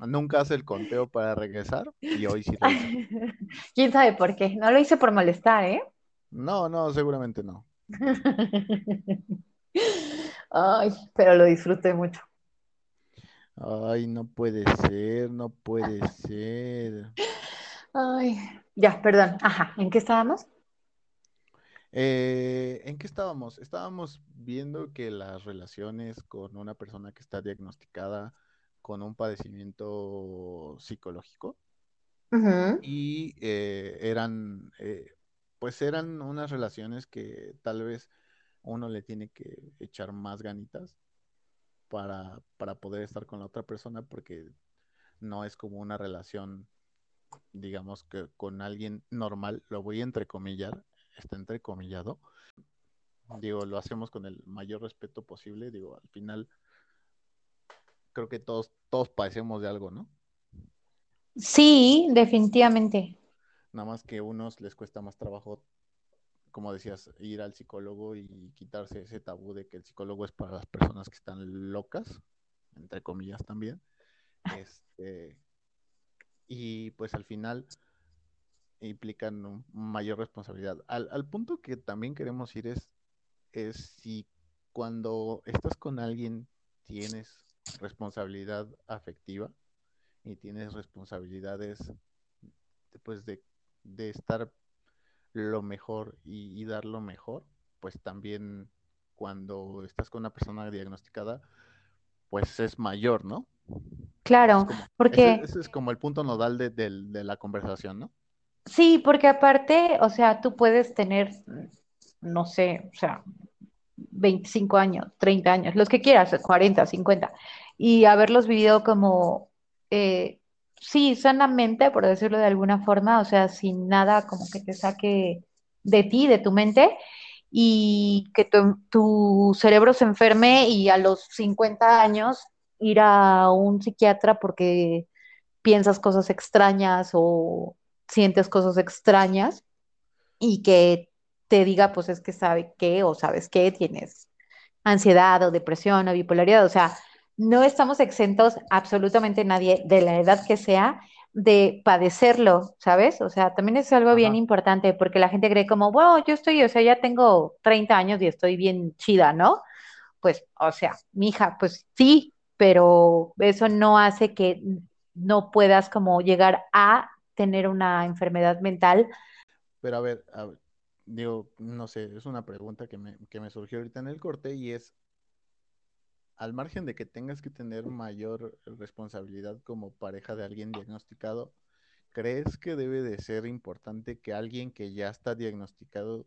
nunca hace el conteo para regresar y hoy sí lo hice. ¿Quién sabe por qué? No lo hice por molestar, ¿eh? No, no, seguramente no. Ay, pero lo disfruté mucho. Ay, no puede ser, no puede ser. Ay, ya, perdón. Ajá, ¿en qué estábamos? Eh, ¿en qué estábamos? Estábamos viendo que las relaciones con una persona que está diagnosticada con un padecimiento psicológico y eh, eran, eh, pues eran unas relaciones que tal vez uno le tiene que echar más ganitas para, para poder estar con la otra persona porque no es como una relación, digamos que con alguien normal, lo voy a entrecomillar, está entrecomillado. Digo, lo hacemos con el mayor respeto posible, digo, al final creo que todos, todos padecemos de algo, ¿no? Sí, definitivamente. Nada más que a unos les cuesta más trabajo, como decías, ir al psicólogo y quitarse ese tabú de que el psicólogo es para las personas que están locas, entre comillas también. Este, y pues al final implican un- mayor responsabilidad. Al, al punto que también queremos ir es, es si cuando estás con alguien tienes responsabilidad afectiva y tienes responsabilidades pues de, de estar lo mejor y, y dar lo mejor, pues también cuando estás con una persona diagnosticada, pues es mayor, ¿no? Claro, Es como- ese, porque ese es como el punto nodal de, de la conversación, ¿no? sí, porque aparte, o sea, tú puedes tener, no sé, o sea, 25 años, 30 años, los que quieras, 40, 50, y haberlos vivido como, eh, sí, sanamente, por decirlo de alguna forma, o sea, sin nada como que te saque de ti, de tu mente, y que tu, cerebro se enferme y a los 50 años ir a un psiquiatra porque piensas cosas extrañas o sientes cosas extrañas y que te diga, pues es que sabe qué o sabes qué, tienes ansiedad o depresión o bipolaridad. O sea, no estamos exentos absolutamente nadie de la edad que sea de padecerlo, ¿sabes? O sea, también es algo bien importante porque la gente cree como, bueno, yo estoy, o sea, ya tengo 30 años y estoy bien chida, ¿no? Pues, o sea, mija, pues sí, pero eso no hace que no puedas como llegar a tener una enfermedad mental. Pero a ver, a ver, digo, no sé, es una pregunta que me, que me surgió ahorita en el corte y es, al margen de que tengas que tener mayor responsabilidad como pareja de alguien diagnosticado, ¿crees que debe de ser importante que alguien que ya está diagnosticado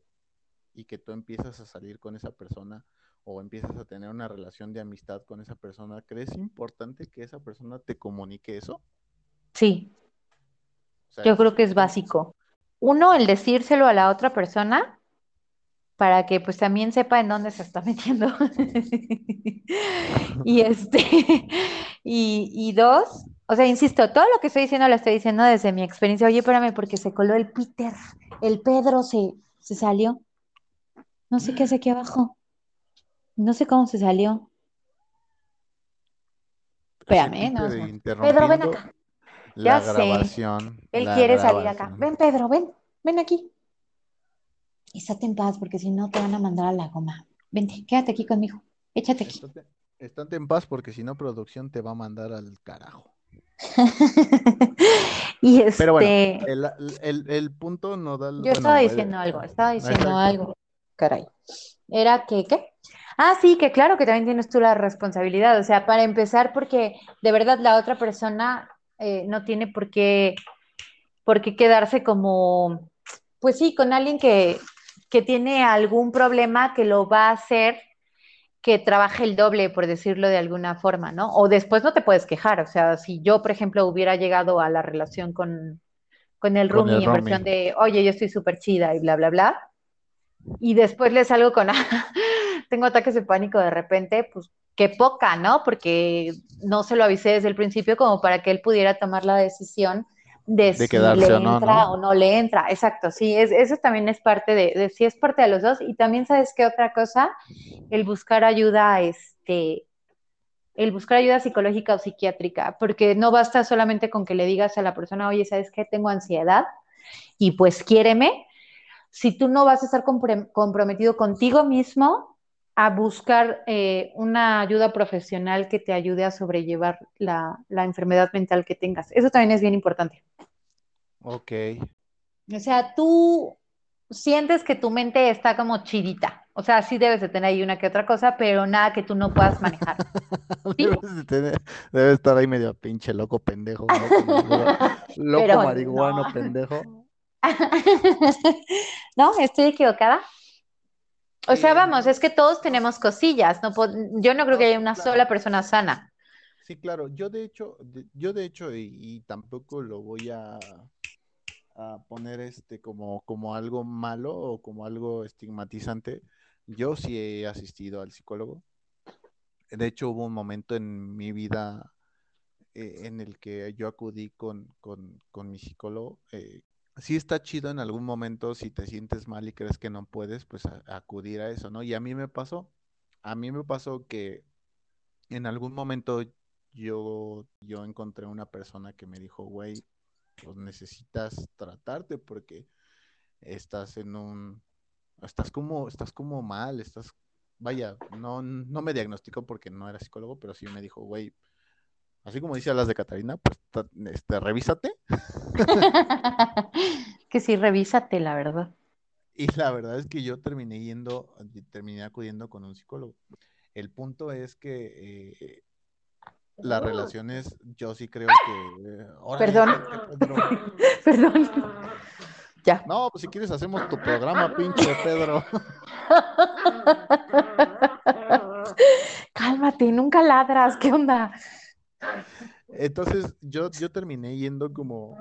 y que tú empiezas a salir con esa persona o empiezas a tener una relación de amistad con esa persona, ¿crees importante que esa persona te comunique eso? Sí, O sea, yo creo que es básico. Uno, el decírselo a la otra persona para que pues también sepa en dónde se está metiendo. Y este, y, y dos, o sea, insisto, todo lo que estoy diciendo lo estoy diciendo desde mi experiencia. Oye, espérame, porque se coló el Peter, el Pedro se, se salió. No sé qué hace aquí abajo. No sé cómo se salió. Espérame, no, Pedro, ven acá. La Ya sé. grabación. Él la quiere salir acá. Ven, Pedro, ven, ven aquí. Estate en paz, porque si no te van a mandar a la goma. Vente, quédate aquí conmigo. Échate aquí. Estate, estate en paz porque si no producción te va a mandar al carajo. Y Pero bueno, este, el, el- el punto nodal. yo bueno, estaba el- diciendo algo, estaba diciendo Exacto. algo. Caray. Era que, ¿qué? Ah, sí, que claro que también tienes tú la responsabilidad. O sea, para empezar, porque de verdad la otra persona eh, no tiene por qué, por qué quedarse como, pues sí, con alguien que, que tiene algún problema que lo va a hacer que trabaje el doble, por decirlo de alguna forma, ¿no? O después no te puedes quejar. O sea, si yo, por ejemplo, hubiera llegado a la relación con, con el roomie en roomie. versión de, oye, yo estoy súper chida y bla, bla, bla, y después le salgo con, tengo ataques de pánico de repente, pues qué poca, ¿no? Porque no se lo avisé desde el principio como para que él pudiera tomar la decisión de, si quedarse le o no, entra ¿no? o no le entra. Exacto, sí, es, eso también es parte de, de, sí es parte de los dos. Y también, ¿sabes qué otra cosa? El buscar ayuda, este, el buscar ayuda psicológica o psiquiátrica, porque no basta solamente con que le digas a la persona, oye, ¿sabes qué? Tengo ansiedad y pues quiéreme. Si tú no vas a estar comprometido contigo mismo a buscar eh, una ayuda profesional que te ayude a sobrellevar la, la enfermedad mental que tengas. Eso también es bien importante. Ok. O sea, tú sientes que tu mente está como chidita. O sea, sí debes de tener ahí una que otra cosa, pero nada que tú no puedas manejar. ¿Sí? Debes de tener- debe estar ahí medio pinche loco pendejo, ¿no? Loco Pero marihuano no. pendejo. ¿No? ¿Estoy equivocada? O sea, Eh, vamos, es que todos tenemos cosillas. No yo no creo que haya una claro. sola persona sana. Sí, claro, yo de hecho, yo de hecho, y, y tampoco lo voy a, a poner este como, como algo malo o como algo estigmatizante. Yo sí he asistido al psicólogo. De hecho, hubo un momento en mi vida eh, en el que yo acudí con, con, con mi psicólogo. eh, sí está chido en algún momento si te sientes mal y crees que no puedes, pues acudir a eso, ¿no? Y a mí me pasó, a mí me pasó que en algún momento yo, yo encontré una persona que me dijo, güey, pues necesitas tratarte porque estás en un, estás como, estás como mal, estás, vaya, no, no me diagnosticó porque no era psicólogo, pero sí me dijo, güey, así como dice las de Catarina, pues este, revísate. Que sí, revísate, la verdad. Y la verdad es que yo terminé yendo, terminé acudiendo con un psicólogo. El punto es que eh, las relaciones, yo sí creo que... eh, Perdón. Perdón. Ya. No, pues si quieres hacemos tu programa, pinche Pedro. Cálmate, nunca ladras, ¿qué onda? Entonces yo, yo terminé yendo como,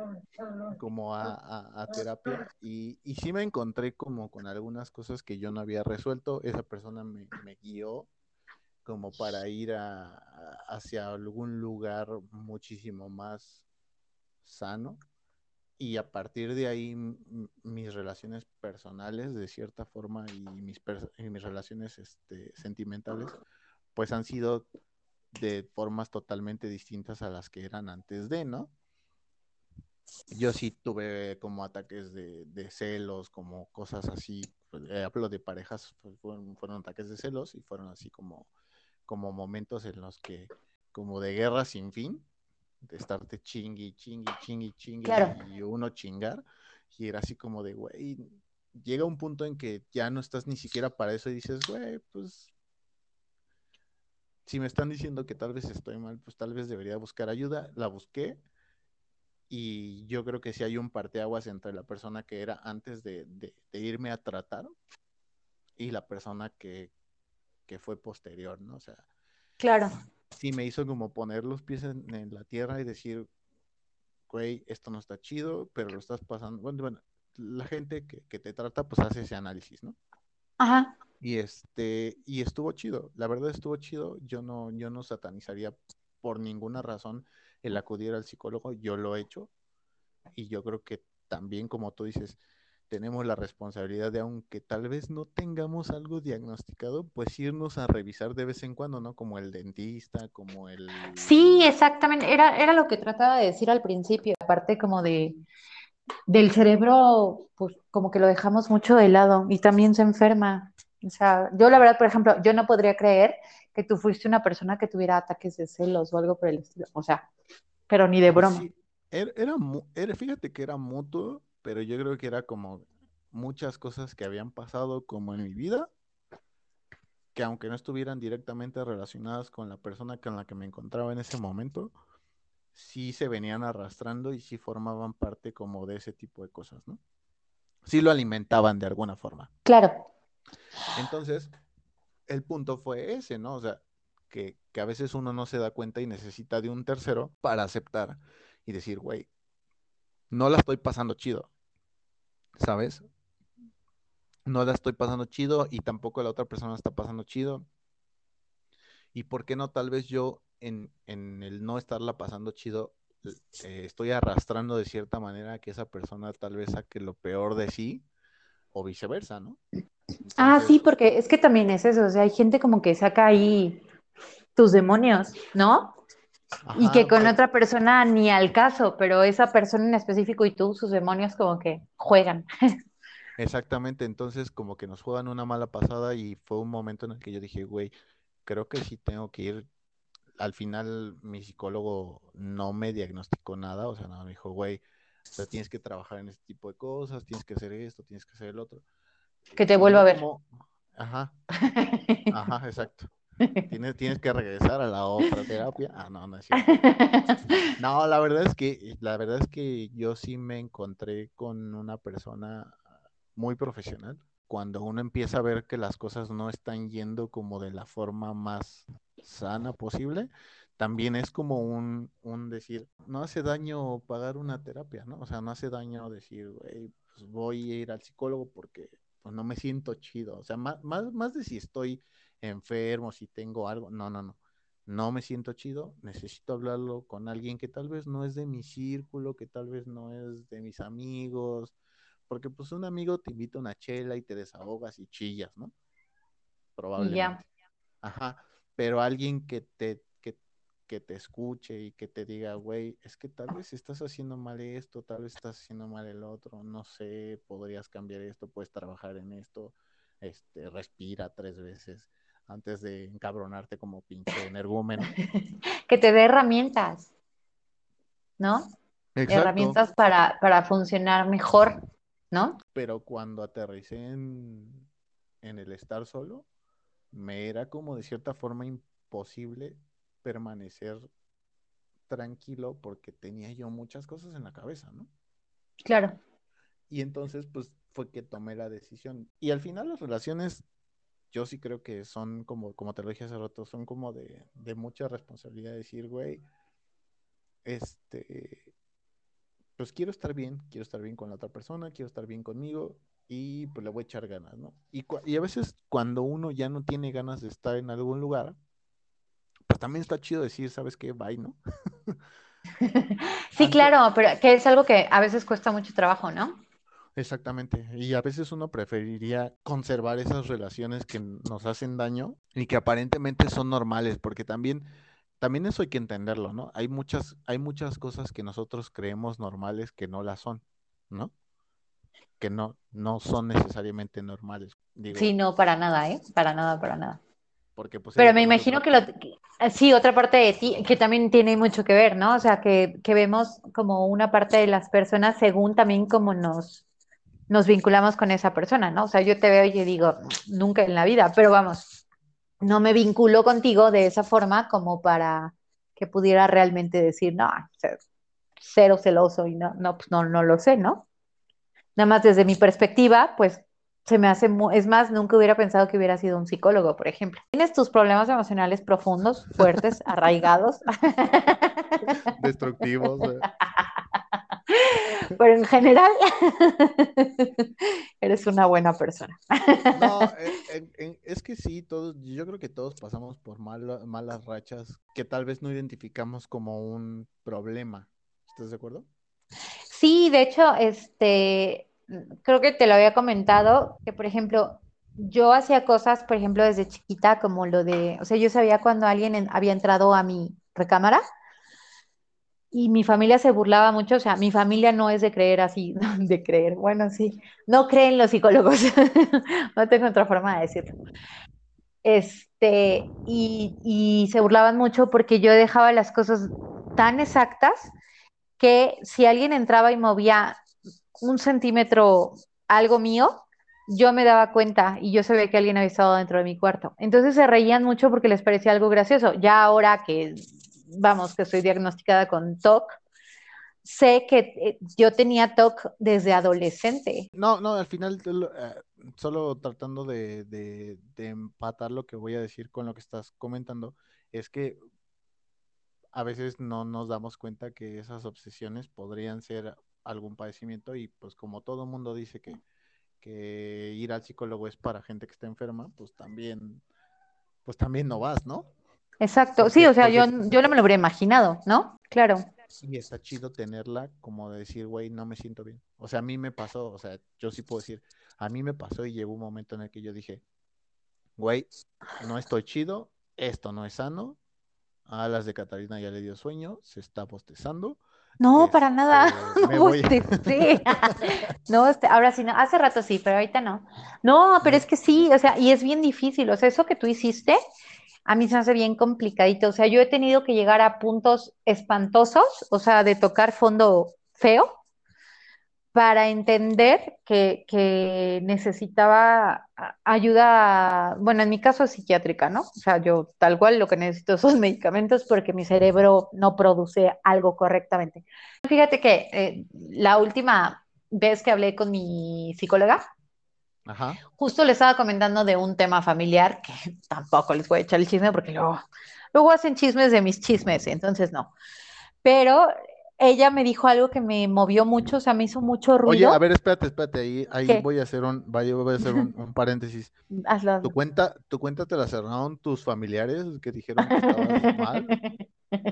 como a, terapia y, y sí me encontré como con algunas cosas que yo no había resuelto. Esa persona me, guió como para ir hacia algún lugar muchísimo más sano. Y a partir de ahí mis relaciones personales, de cierta forma, y mis, mis relaciones este, sentimentales, pues han sido de formas totalmente distintas a las que eran antes de, ¿no? Yo sí tuve como ataques de, de celos, como cosas así, pues, eh, hablo de parejas, pues, fueron, fueron ataques de celos y fueron así como, como momentos en los que, como de guerra sin fin, de estarte chingui, chingui, chingui, chingui, Claro. y uno chingar, y era así como de, güey, llega un punto en que ya no estás ni siquiera para eso y dices, güey, pues si me están diciendo que tal vez estoy mal, pues tal vez debería buscar ayuda. La busqué y yo creo que sí hay un parteaguas entre la persona que era antes de, de- de irme a tratar y la persona que, que fue posterior, ¿no? O sea, Claro. sí me hizo como poner los pies en, en la tierra y decir, güey, esto no está chido, pero lo estás pasando. Bueno, bueno, la gente que, que te trata, pues hace ese análisis, ¿no? Ajá. Y este, y estuvo chido, la verdad estuvo chido. Yo no, yo no satanizaría por ninguna razón el acudir al psicólogo, yo lo he hecho. Y yo creo que también, como tú dices, tenemos la responsabilidad de, aunque tal vez no tengamos algo diagnosticado, pues irnos a revisar de vez en cuando, ¿no? Como el dentista, como el... Sí, exactamente. Era, era lo que trataba de decir al principio. Aparte como de del cerebro, pues como que lo dejamos mucho de lado y también se enferma. O sea, yo la verdad, por ejemplo, yo no podría creer que tú fuiste una persona que tuviera ataques de celos o algo por el estilo. O sea, pero ni de Pues broma. sí, era, era- fíjate que era mutuo, pero yo creo que era como muchas cosas que habían pasado como en mi vida, que aunque no estuvieran directamente relacionadas con la persona con la que me encontraba en ese momento, sí se venían arrastrando y sí formaban parte como de ese tipo de cosas, ¿no? Sí lo alimentaban de alguna forma. Claro, Entonces, el punto fue ese, ¿no? O sea, que, que a veces uno no se da cuenta y necesita de un tercero para aceptar y decir, güey, no la estoy pasando chido, ¿sabes? No la estoy pasando chido y tampoco la otra persona está pasando chido. y por qué no tal vez yo en, en el no estarla pasando chido, eh, estoy arrastrando de cierta manera que esa persona tal vez saque lo peor de sí o viceversa, ¿no? Ah, sí, porque es que también es eso, o sea, hay gente como que saca ahí tus demonios, ¿no? Y que con otra persona ni al caso, pero esa persona en específico y tú, sus demonios como que juegan. exactamente, entonces como que nos juegan una mala pasada y fue un momento en el que yo dije, güey, creo que sí tengo que ir. Al final mi psicólogo no me diagnosticó nada, o sea, nada, me dijo, güey, sea, tienes que trabajar en este tipo de cosas, tienes que hacer esto, tienes que hacer el otro. Que te vuelva a ver. ajá, ajá, exacto. Tienes, tienes que regresar a la otra terapia. Ah, no, no es cierto. No, la verdad es que, la verdad es que yo sí me encontré con una persona muy profesional. Cuando uno empieza a ver que las cosas no están yendo como de la forma más sana posible, también es como un, un decir, no hace daño pagar una terapia, ¿no? O sea, no hace daño decir, güey, pues voy a ir al psicólogo porque pues no me siento chido. O sea, más, más, más de si estoy enfermo, si tengo algo, no, no, no no me siento chido, necesito hablarlo con alguien que tal vez no es de mi círculo, que tal vez no es de mis amigos, porque pues un amigo te invita a una chela y te desahogas y chillas, ¿no? Probablemente. Ajá, pero alguien que te, que te escuche y que te diga, güey, es que tal vez estás haciendo mal esto, tal vez estás haciendo mal el otro, no sé, podrías cambiar esto, puedes trabajar en esto, este, respira tres veces antes de encabronarte como pinche energúmeno. Que te dé herramientas, ¿no? Exacto, Herramientas para, para funcionar mejor, ¿no? pero cuando aterricé en, en el estar solo, me era como de cierta forma imposible permanecer tranquilo porque tenía yo muchas cosas en la cabeza, ¿no? Claro. Y entonces, pues fue que tomé la decisión. Y al final las relaciones, yo sí creo que son como, como te lo dije hace rato, son como de, de mucha responsabilidad decir, güey, este, pues quiero estar bien, quiero estar bien con la otra persona, quiero estar bien conmigo y pues le voy a echar ganas, ¿no? Y, a veces cuando uno ya no tiene ganas de estar en algún lugar, pues también está chido decir, ¿sabes qué? Bye, ¿no? Sí, claro, pero que es algo que a veces cuesta mucho trabajo, ¿no? exactamente. Y a veces uno preferiría conservar esas relaciones que nos hacen daño y que aparentemente son normales, porque también, también eso hay que entenderlo, ¿no? Hay muchas, hay muchas cosas que nosotros creemos normales que no las son, ¿no? Que no, no son necesariamente normales. Digo, Sí, no, para nada, ¿eh? Para nada, para nada. Porque pues Pero me imagino que lo, que- sí, otra parte de ti que también tiene mucho que ver, ¿no? O sea, que, que vemos como una parte de las personas según también cómo nos, nos vinculamos con esa persona, ¿no? O sea, yo te veo y yo digo, nunca en la vida, pero vamos, no me vinculo contigo de esa forma como para que pudiera realmente decir, no, ce- cero celoso y no, no, pues no, no lo sé, ¿no? Nada más desde mi perspectiva, pues se me hace, es más, nunca hubiera pensado que hubiera sido un psicólogo, por ejemplo. Tienes tus problemas emocionales profundos, fuertes, arraigados, destructivos. eh. pero en general eres una buena persona. No, eh, en- en- es que sí, todos, yo creo que todos pasamos por mala- malas rachas que tal vez no identificamos como un problema. ¿Estás de acuerdo? Sí, de hecho, este, creo que te lo había comentado, que por ejemplo, yo hacía cosas, por ejemplo, desde chiquita, como lo de, o sea, yo sabía cuando alguien en- había entrado a mi recámara y mi familia se burlaba mucho, o sea, mi familia no es de creer así, de creer, bueno, sí, no creen los psicólogos, no tengo otra forma de decirlo. Este, y, y se burlaban mucho porque yo dejaba las cosas tan exactas que si alguien entraba y movía un centímetro algo mío, yo me daba cuenta y yo sabía que alguien había estado dentro de mi cuarto. Entonces se reían mucho porque les parecía algo gracioso. Ya ahora que, vamos, que estoy diagnosticada con TOC, sé que eh, yo tenía TOC desde adolescente. No, no, al final lo- eh, solo tratando de- de empatar lo que voy a decir con lo que estás comentando, es que a veces no nos damos cuenta que esas obsesiones podrían ser algún padecimiento y pues como todo mundo dice que, que ir al psicólogo es para gente que está enferma, pues también, pues también no vas, ¿no? Exacto, sí, o sea, yo, yo no me lo hubiera imaginado, ¿no? Claro. Y está chido tenerla como de decir, güey, no me siento bien. O sea, a mí me pasó, o sea, yo sí puedo decir, a mí me pasó y llegó un momento en el que yo dije, güey, no estoy chido, esto no es sano. A las de Catarina ya le dio sueño, se está bostezando. No, para nada. Este, No voy. bostecé. No, este, ahora sí no. Hace rato sí, pero ahorita no. No, pero es que sí, o sea, y es bien difícil. O sea, eso que tú hiciste, a mí se me hace bien complicadito. O sea, yo he tenido que llegar a puntos espantosos, o sea, de tocar fondo feo, para entender que, que necesitaba ayuda, bueno, en mi caso psiquiátrica, ¿no? O sea, yo tal cual lo que necesito son medicamentos porque mi cerebro no produce algo correctamente. Fíjate que eh, la última vez que hablé con mi psicóloga, Ajá. justo le estaba comentando de un tema familiar, que tampoco les voy a echar el chisme porque luego, luego hacen chismes de mis chismes, entonces no. Pero ella me dijo algo que me movió mucho, o sea, me hizo mucho Oye, ruido. a ver, espérate, espérate, ahí, ahí voy a hacer un, voy a hacer un, un paréntesis. Hazlo, ¿Tu cuenta, tu cuenta te la cerraron tus familiares que dijeron que estabas mal?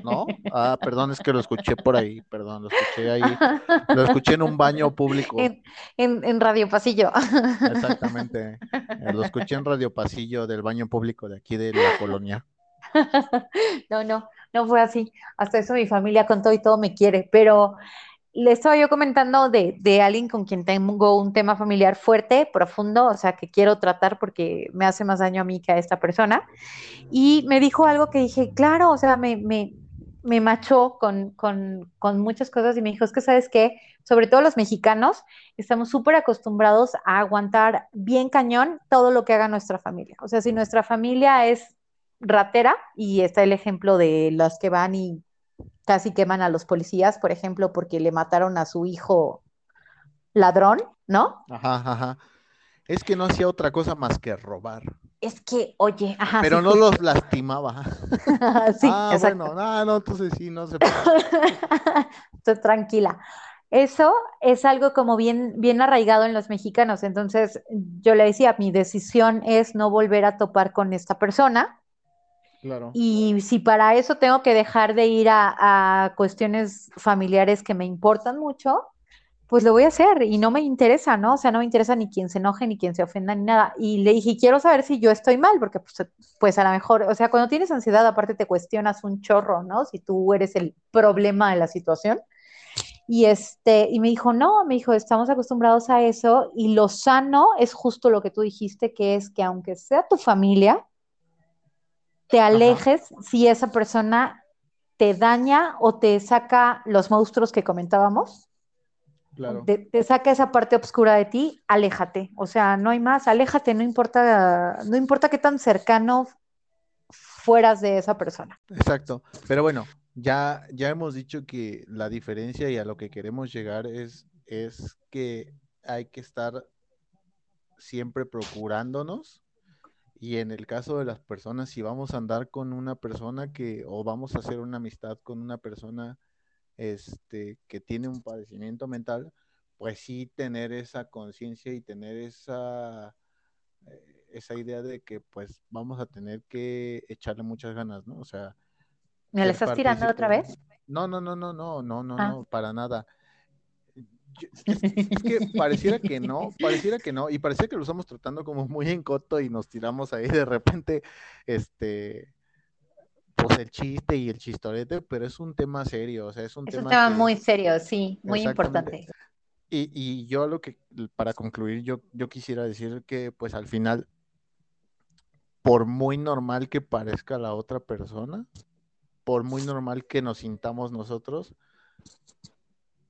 ¿No? Ah, perdón, es que lo escuché por ahí, perdón, lo escuché ahí, lo escuché en un baño público. En, en, en Radio Pasillo. Exactamente. Eh, Lo escuché en Radio Pasillo del baño público de aquí de la colonia. No, no, no fue así. Hasta eso mi familia con todo y todo me quiere, pero le estaba yo comentando de, de alguien con quien tengo un tema familiar fuerte, profundo, o sea, que quiero tratar porque me hace más daño a mí que a esta persona. Y me dijo algo que dije, claro, o sea, me, me, me machó con, con, con muchas cosas y me dijo, es que sabes qué, sobre todo los mexicanos, estamos súper acostumbrados a aguantar bien cañón todo lo que haga nuestra familia. O sea, si nuestra familia es ratera, y está el ejemplo de las que van y casi queman a los policías, por ejemplo, porque le mataron a su hijo ladrón, ¿no? Ajá, ajá. Es que no hacía otra cosa más que robar, Es que, oye, ajá, pero sí, no los lastimaba. Sí, Ah, exacto. bueno, no, no, entonces sí, no se puede. Estoy tranquila. Eso es algo como bien, bien arraigado en los mexicanos. Entonces, yo le decía, mi decisión es no volver a topar con esta persona. Y si para eso tengo que dejar de ir a, a cuestiones familiares que me importan mucho, pues lo voy a hacer y no me interesa, ¿no? O sea, no me interesa ni quien se enoje, ni quien se ofenda, ni nada. Y le dije, quiero saber si yo estoy mal, porque pues, pues a lo mejor, o sea, cuando tienes ansiedad, aparte te cuestionas un chorro, ¿no? Si tú eres el problema de la situación. Y este, y me dijo, no, me dijo, estamos acostumbrados a eso y lo sano es justo lo que tú dijiste, que es que aunque sea tu familia, te alejes si esa persona te daña o te saca los monstruos que comentábamos, Claro. te, te saca esa parte oscura de ti, aléjate. O sea, no hay más, aléjate, no importa, no importa qué tan cercano fueras de esa persona. Exacto. Pero bueno, ya, ya hemos dicho que la diferencia y a lo que queremos llegar es, es que hay que estar siempre procurándonos. Y en el caso de las personas, si vamos a andar con una persona que, o vamos a hacer una amistad con una persona este, que tiene un padecimiento mental, pues sí tener esa conciencia y tener esa, eh, esa idea de que pues vamos a tener que echarle muchas ganas, ¿no? O sea, ¿Me la estás tirando otra vez? No, no, no, no, no, no, no, Ah. no, para nada. Yo- es, que pareciera que no, pareciera que no, y pareciera que lo estamos tratando como muy en coto y nos tiramos ahí de repente, este, pues el chiste y el chistorete, pero es un tema serio, o sea, es un Es un tema que- muy serio, sí, muy importante. y, y yo lo que, para concluir, yo, yo quisiera decir que pues al final, por muy normal que parezca la otra persona, por muy normal que nos sintamos nosotros,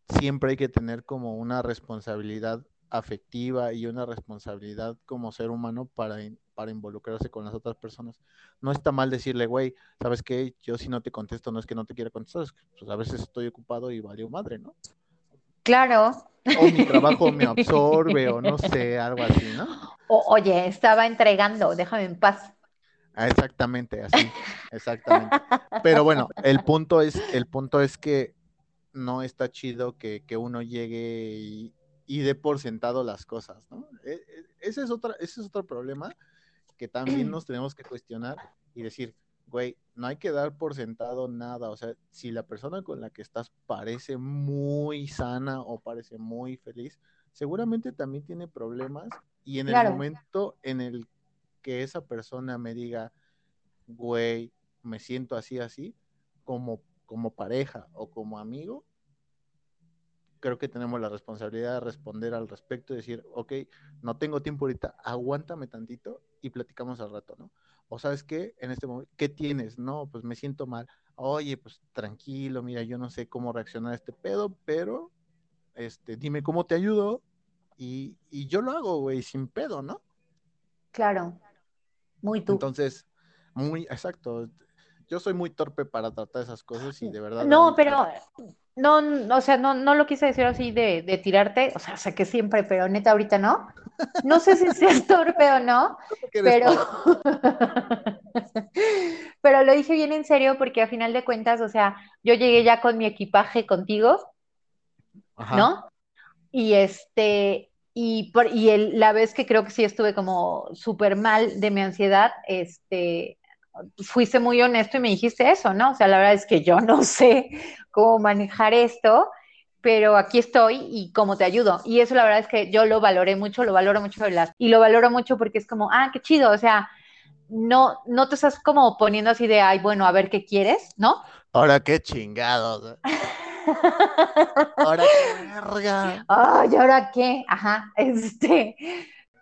siempre hay que tener como una responsabilidad afectiva y una responsabilidad como ser humano para, para involucrarse con las otras personas. No está mal decirle, güey, ¿sabes qué? Yo si no te contesto no es que no te quiera contestar, es que, pues, a veces estoy ocupado y valió madre, ¿no? Claro. o mi trabajo me absorbe o no sé, algo así, ¿no? O- oye, estaba entregando, déjame en paz. Ah, Exactamente, así, exactamente. Pero bueno, el punto es, el punto es que no está chido que, que uno llegue y, y dé por sentado las cosas, ¿no? E- e- Ese es otra, ese es otro problema que también nos tenemos que cuestionar y decir, güey, no hay que dar por sentado nada. O sea, si la persona con la que estás parece muy sana o parece muy feliz, seguramente también tiene problemas. Y en Claro. el momento en el que esa persona me diga, güey, me siento así, así, como, como pareja o como amigo, creo que tenemos la responsabilidad de responder al respecto y decir, ok, no tengo tiempo ahorita, aguántame tantito y platicamos al rato, ¿no? O sabes qué, en este momento, ¿qué tienes? No, pues me siento mal. Oye, pues tranquilo, mira, yo no sé cómo reaccionar a este pedo, pero este, dime cómo te ayudo y, y yo lo hago, güey, sin pedo, ¿no? Claro. Muy tú. Entonces, muy, exacto. Yo soy muy torpe para tratar esas cosas y de verdad. No, pero no, no, o sea, no, no lo quise decir así de, de tirarte, o sea, sé que siempre, pero neta ahorita no. No sé si seas torpe o no, pero, pero lo dije bien en serio porque a final de cuentas, o sea, yo llegué ya con mi equipaje contigo, Ajá. ¿no? Y este, y, por, y el- la vez que creo que sí estuve como súper mal de mi ansiedad, este, fuiste muy honesto y me dijiste eso, ¿no? O sea, la verdad es que yo no sé cómo manejar esto, pero aquí estoy y cómo te ayudo. Y eso la verdad es que yo lo valoré mucho, lo valoro mucho, ¿verdad? Y lo valoro mucho porque es como, ah, qué chido, o sea, no, no te estás como poniendo así de, ay, bueno, a ver qué quieres, ¿no? Ahora qué chingados. Ahora qué verga. Ay, ¿ahora qué? Ajá, este,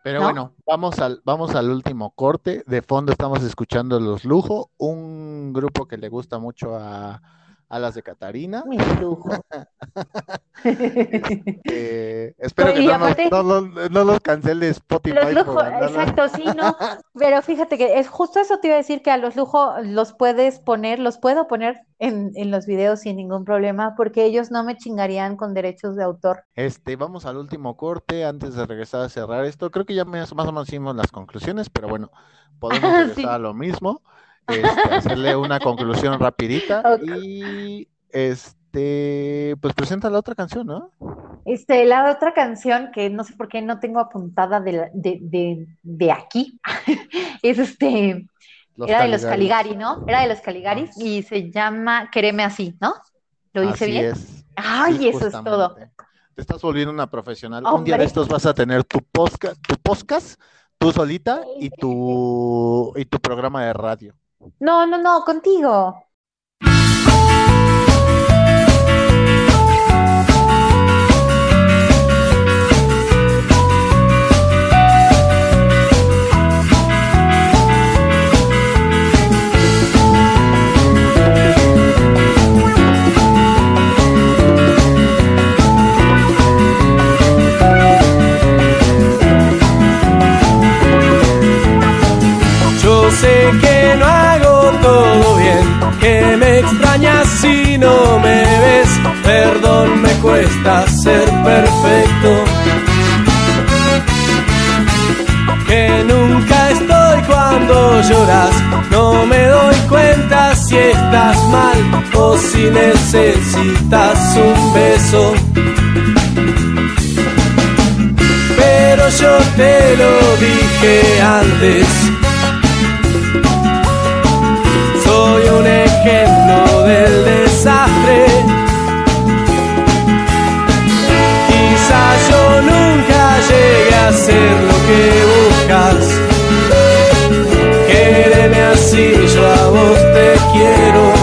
Pero ¿No? bueno, vamos al, vamos al último corte. De fondo estamos escuchando Los Lujo, un grupo que le gusta mucho a, a las de Catarina. lujo. Eh, espero No, que no, aparte- no, los- no los cancele Spotify. Los por andarla- exacto, sí, no, pero fíjate que es justo eso te iba a decir que a los lujos los puedes poner, los puedo poner en, en los videos sin ningún problema, porque ellos no me chingarían con derechos de autor. Este, vamos al último corte antes de regresar a cerrar esto. Creo que ya más, más o menos hicimos las conclusiones, pero bueno, podemos regresar sí. a lo mismo. Este, hacerle una conclusión rapidita y este, pues presenta la otra canción, ¿no? Este, la otra canción que no sé por qué no tengo apuntada de, la- de, de, de aquí, es este, Los era de los Caligaris. Caligari, ¿no? Era de los Caligaris y se llama Quereme así, ¿no? ¿Lo hice Así bien? es. Ay, Sí, eso es todo. Te estás volviendo una profesional. Un día de estos vas a tener tu podcast, tu podcast, tú solita y tu y tu programa de radio. No, no, no, contigo. Extrañas si no me ves. Perdón, me cuesta ser perfecto. Que nunca estoy cuando lloras, no me doy cuenta si estás mal o si necesitas un beso. Pero yo te lo dije antes. Ejemplo del desastre. Quizás yo nunca llegue a ser lo que buscas. Quéreme así, yo a vos te quiero.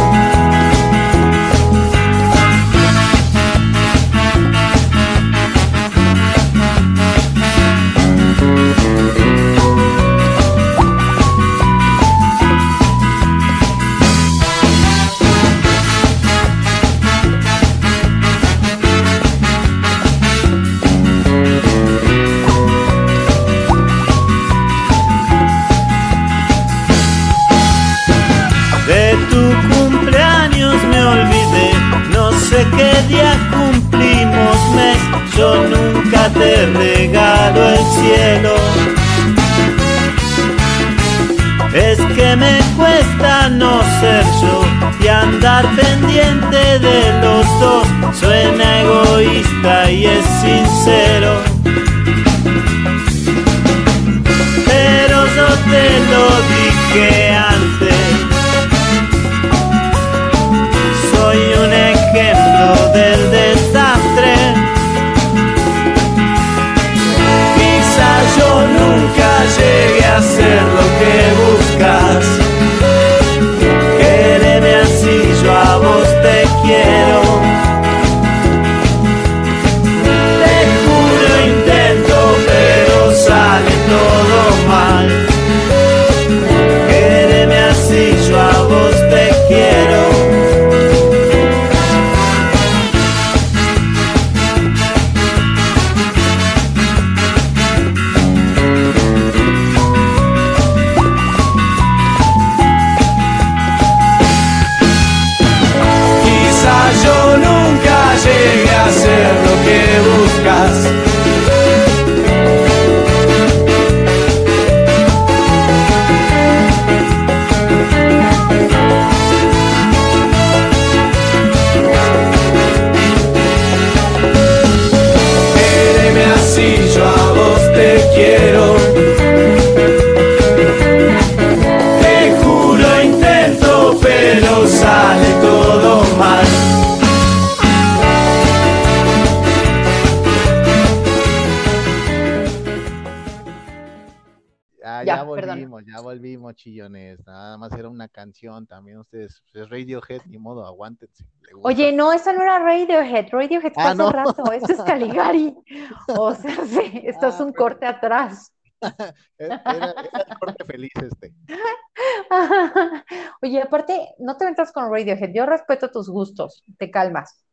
No chillones, nada más era una canción también ustedes, es Radiohead, ni modo, aguántense. Oye, no, esa no era Radiohead. Radiohead Ah, hace no. rato. Esto es Caligari. O sea, sí, esto es Ah, un pero- corte atrás. Era, era el corte feliz este. Oye, aparte, no te metas con Radiohead. Yo respeto tus gustos. Te calmas.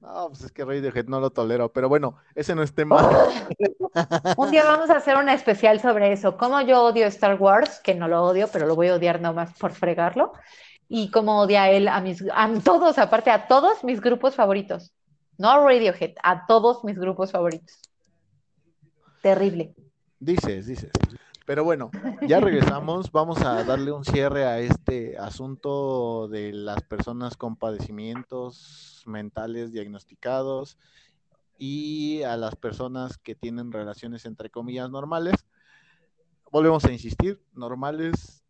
No, pues es que Radiohead no lo tolero, pero bueno, ese no es tema. Un día vamos a hacer una especial sobre eso. Cómo yo odio Star Wars, que no lo odio, pero lo voy a odiar nomás por fregarlo. Y cómo odia él a mis, a todos, aparte a todos mis grupos favoritos. No a Radiohead, a todos mis grupos favoritos. Terrible. Dices, dices. Pero bueno, ya regresamos. Vamos a darle un cierre a este asunto de las personas con padecimientos mentales diagnosticados y a las personas que tienen relaciones entre comillas normales. Volvemos a insistir, normales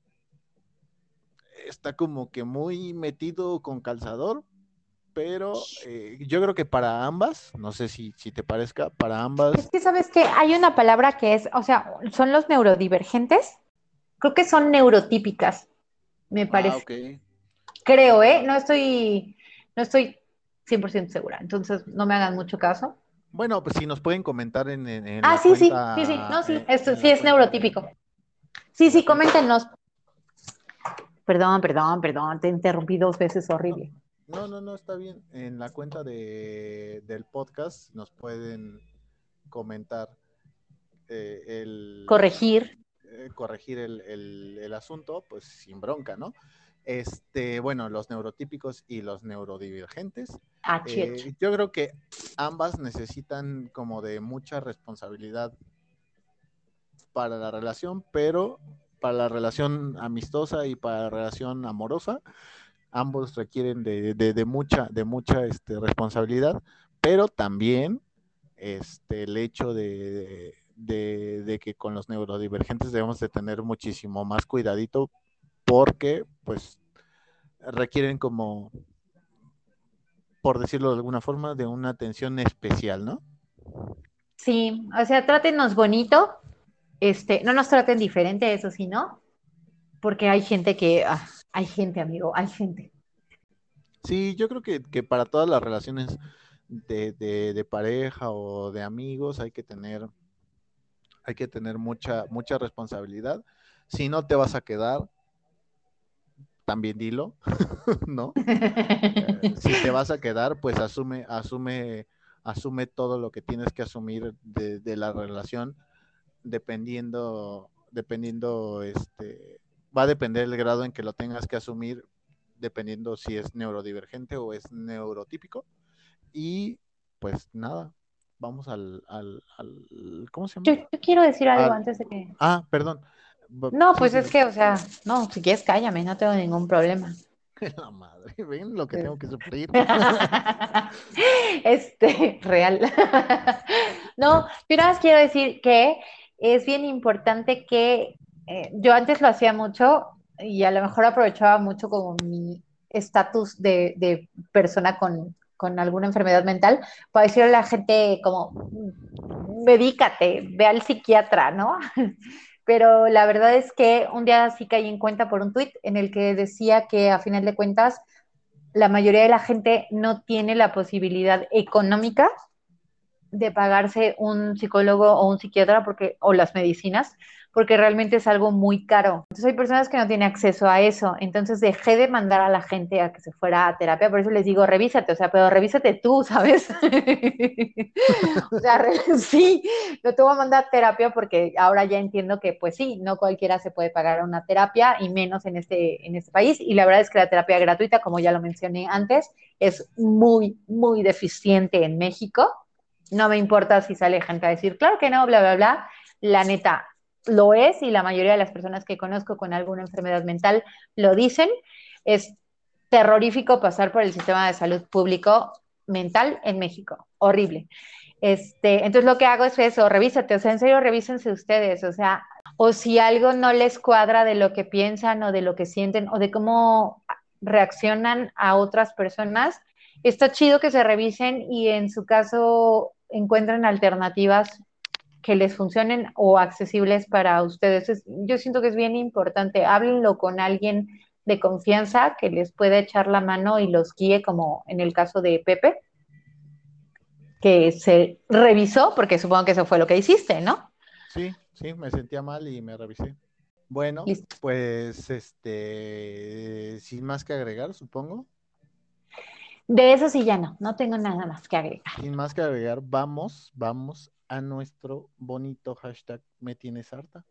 está como que muy metido con calzador, pero eh, yo creo que para ambas, no sé si, si te parezca, para ambas Es que sabes que hay una palabra que es, o sea, son los neurodivergentes. Creo que son neurotípicas, me parece. Ah, ok. Creo, ¿eh? No estoy, no estoy 100% segura, entonces no me hagan mucho caso. Bueno, pues si nos pueden comentar en, en- en Ah, sí, sí, cuenta, sí, sí, no, sí, eh, esto sí es neurotípico. Sí, sí, coméntenos. Perdón, perdón, perdón, te interrumpí dos veces, horrible. No, no, no, está bien. En la cuenta de, del podcast nos pueden comentar eh, el Corregir. eh, corregir el, el- el asunto, pues sin bronca, ¿no? Este, bueno, los neurotípicos y los neurodivergentes. Ah, Eh, yo creo que ambas necesitan como de mucha responsabilidad para la relación, pero para la relación amistosa y para la relación amorosa, ambos requieren de, mucha, de mucha este, responsabilidad, pero también este, el hecho de que con los neurodivergentes debemos de tener muchísimo más cuidadito porque pues requieren como por decirlo de alguna forma, de una atención especial, ¿no? Sí, o sea, trátenos bonito. Este, no nos traten diferente, eso sí, ¿no? Porque hay gente que, ah, hay gente, amigo, hay gente. Sí, yo creo que, para todas las relaciones de, de- de pareja o de amigos hay que tener, hay que tener mucha, mucha responsabilidad. Si no te vas a quedar, también dilo, ¿no? Eh, si te vas a quedar, pues asume, asume, asume todo lo que tienes que asumir de, de la relación, dependiendo, dependiendo, este, va a depender el grado en que lo tengas que asumir, dependiendo si es neurodivergente o es neurotípico. Y pues nada, vamos al, al, al- ¿cómo se Yo, llama? yo quiero decir algo antes de que... Ah, perdón. No, pues es que, o sea, no, si quieres cállame, no tengo ningún problema. La madre, ven lo que tengo que sufrir. Este, real. No, yo nada más quiero decir que es bien importante que eh, yo antes lo hacía mucho y a lo mejor aprovechaba mucho como mi estatus de, persona con, alguna enfermedad mental para decirle a la gente como, "Mm, medícate, ve al psiquiatra, ¿no? Pero la verdad es que un día sí caí en cuenta por un tuit en el que decía que a final de cuentas la mayoría de la gente no tiene la posibilidad económica de pagarse un psicólogo o un psiquiatra porque, o las medicinas, porque realmente es algo muy caro. Entonces hay personas que no tienen acceso a eso. Entonces dejé de mandar a la gente a que se fuera a terapia, por eso les digo, revísate, o sea, pero revísate tú, ¿sabes? o sea, sí, no te voy a mandar a terapia porque ahora ya entiendo que pues sí, no cualquiera se puede pagar una terapia y menos en este, en este país. Y la verdad es que la terapia gratuita, como ya lo mencioné antes, es muy, muy deficiente en México. No me importa si sale gente a decir, claro que no, bla, bla, bla. La neta, lo es y la mayoría de las personas que conozco con alguna enfermedad mental lo dicen. Es terrorífico pasar por el sistema de salud público mental en México. Horrible. Este, entonces lo que hago es eso, revísate, o sea, en serio, revísense ustedes, o sea, o si algo no les cuadra de lo que piensan o de lo que sienten o de cómo reaccionan a otras personas, está chido que se revisen y en su caso encuentren alternativas que les funcionen o accesibles para ustedes. Es- yo siento que es bien importante. Háblenlo con alguien de confianza que les pueda echar la mano y los guíe, como en el caso de Pepe, que se revisó, porque supongo que eso fue lo que hiciste, ¿no? Sí, sí, me sentía mal y me revisé. Bueno, Listo. pues este, sin más que agregar, supongo. De eso sí ya no, no tengo nada más que agregar. Sin más que agregar, vamos, vamos a nuestro bonito hashtag me tienes harta.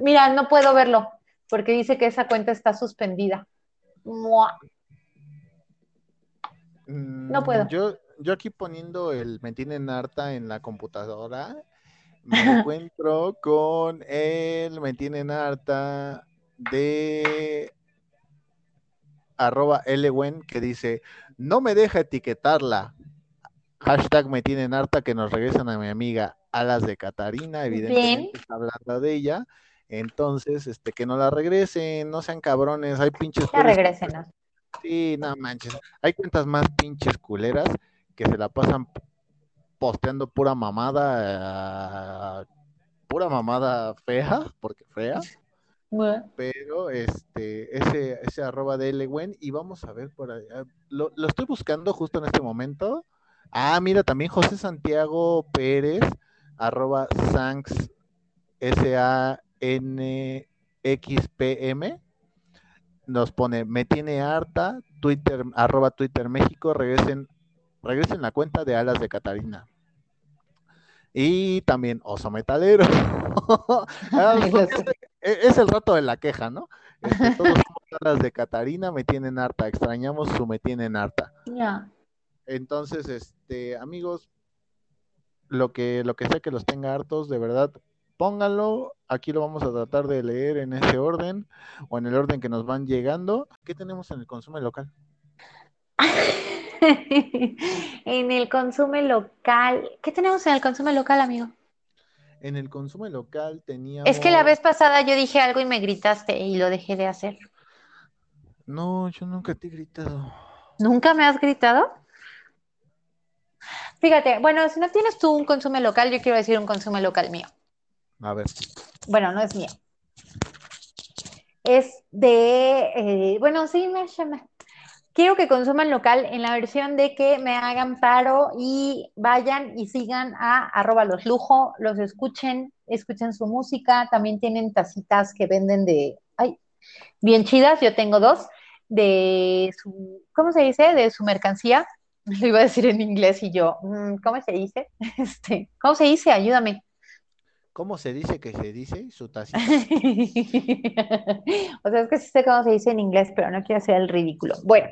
Mira, no puedo verlo porque dice que esa cuenta está suspendida. Mua. No Mm, puedo. Yo, yo aquí poniendo el me tienen harta en la computadora, me encuentro con el me tienen harta de arroba Lwen que dice, no me deja etiquetarla. Hashtag me tienen harta que nos regresan a mi amiga Alas de Catarina, evidentemente está hablando de ella. Entonces, este, que no la regresen, no sean cabrones, hay pinches Ya regrésenos. Sí, no manches. Hay cuentas más pinches culeras que se la pasan posteando pura mamada, eh, pura mamada fea, porque fea, pero este, ese, ese arroba de Lwen, y vamos a ver por allá. Lo, lo estoy buscando justo en este momento. Ah, mira, también José Santiago Pérez, arroba Sanx, S-A-N-X-P-M nos pone, me tiene harta, Twitter, arroba Twitter México, regresen, regresen la cuenta de Alas de Catarina. Y también Oso Metalero. Ah, es, el rato de la queja, ¿no? Este, todos somos Alas de Catarina, me tienen harta, extrañamos su me tienen harta. Ya. Entonces, este, amigos, lo que, lo que sea que los tenga hartos, de verdad, pónganlo. Aquí lo vamos a tratar de leer en ese orden o en el orden que nos van llegando. ¿Qué tenemos en el consumo local? en el consumo local. ¿Qué tenemos en el consumo local, amigo? En el consumo local teníamos. Es que la vez pasada yo dije algo y me gritaste y lo dejé de hacer. No, yo nunca te he gritado. ¿Nunca me has gritado? Fíjate, bueno, si no tienes tú un consumo local, yo quiero decir un consumo local mío. A ver. Bueno, no es mío. Es de, eh, bueno, sí, me llama. Quiero que consuman local en la versión de que me hagan paro y vayan y sigan a arroba los lujo, los escuchen, escuchen su música. También tienen tacitas que venden de, ay, bien chidas. Yo tengo dos de su, ¿cómo se dice? De su mercancía. Lo iba a decir en inglés y yo, mm, ¿cómo se dice? Este, ¿cómo se dice? Ayúdame. ¿Cómo se dice que se dice su? O sea, es que sí sé cómo se dice en inglés, pero no quiero hacer el ridículo. Bueno,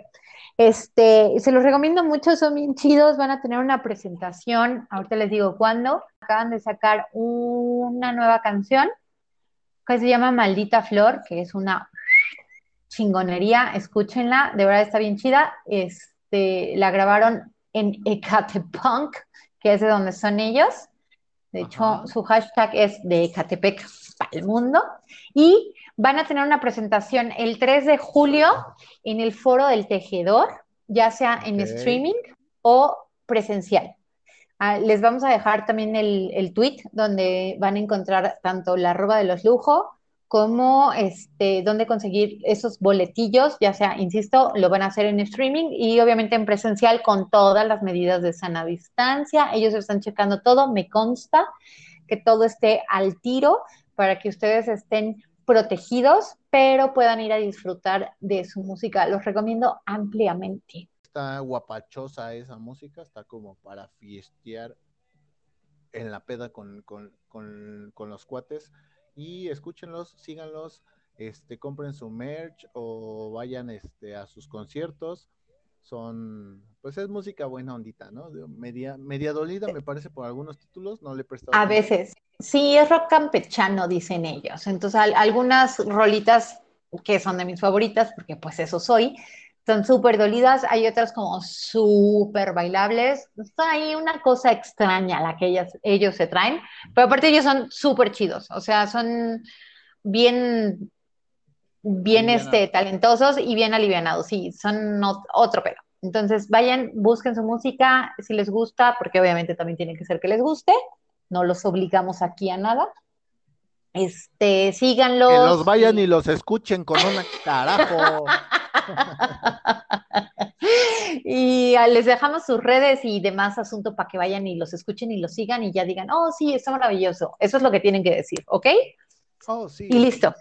este, se los recomiendo mucho, son bien chidos, van a tener una presentación, ahorita les digo cuándo. Acaban de sacar una nueva canción que se llama Maldita Flor, que es una chingonería, escúchenla, de verdad está bien chida. Este, la grabaron en Ecatepunk, que es de donde son ellos. De hecho, Ajá. su hashtag es de Ecatepec para el mundo. Y van a tener una presentación el 3 de julio en el Foro del Tejedor, ya sea en streaming o presencial. Ah, les vamos a dejar también el, el tweet donde van a encontrar tanto la arroba de los lujos como este, dónde conseguir esos boletillos, ya sea, insisto, lo van a hacer en streaming y obviamente en presencial con todas las medidas de sana distancia. Ellos están checando todo, me consta que todo esté al tiro para que ustedes estén protegidos, pero puedan ir a disfrutar de su música. Los recomiendo ampliamente. Está guapachosa esa música, está como para fiestear en la peda con, con, con, con los cuates. Y escúchenlos, síganlos, este, compren su merch o vayan este, a sus conciertos. Son, pues es música buena ondita, ¿no? Media, media dolida, me parece, por algunos títulos, no le he prestado A veces, sí, es rock campechano, dicen ellos. Entonces, al- algunas rolitas que son de mis favoritas, porque pues eso soy, son súper dolidas. Hay otras como súper bailables. Está ahí una cosa extraña la que ellas, ellos se traen, pero aparte ellos son súper chidos. O sea, son bien, bien este, talentosos y bien alivianados. Sí, son ot- otro pelo. Entonces, vayan, busquen su música, si les gusta, porque obviamente también tiene que ser que les guste no los obligamos aquí a nada. Este, síganlos. Que los vayan y los escuchen con un carajo. y ah, les dejamos sus redes y demás asunto para que vayan y los escuchen y los sigan y ya digan, oh, sí, está maravilloso. Eso es lo que tienen que decir, ¿ok? Oh, sí. Y listo.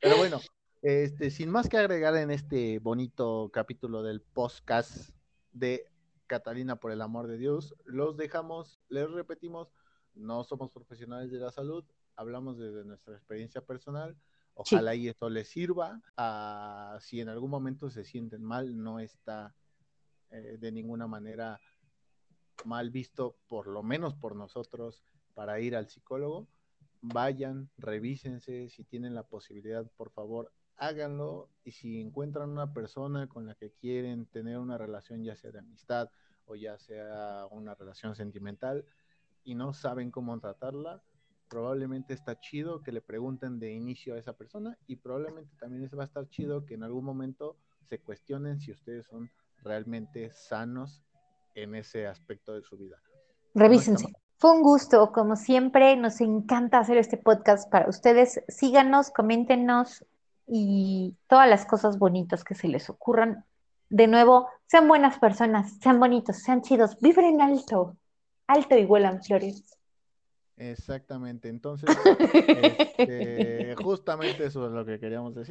Pero bueno, este, sin más que agregar en este bonito capítulo del podcast de Catalina por el amor de Dios, los dejamos, les repetimos, no somos profesionales de la salud, hablamos desde nuestra experiencia personal. Ojalá y esto les sirva. Ah, si en algún momento se sienten mal, no está eh, de ninguna manera mal visto, por lo menos por nosotros, para ir al psicólogo. Vayan, revísense, si tienen la posibilidad, por favor, háganlo. Y si encuentran una persona con la que quieren tener una relación, ya sea de amistad o ya sea una relación sentimental, y no saben cómo tratarla, probablemente está chido que le pregunten de inicio a esa persona y probablemente también va a estar chido que en algún momento se cuestionen si ustedes son realmente sanos en ese aspecto de su vida. Revísense. Fue un gusto, como siempre, nos encanta hacer este podcast para ustedes. Síganos, coméntenos y todas las cosas bonitas que se les ocurran. De nuevo, sean buenas personas, sean bonitos, sean chidos, vibren alto, alto y huelan flores. Exactamente, entonces, este, justamente eso es lo que queríamos decir.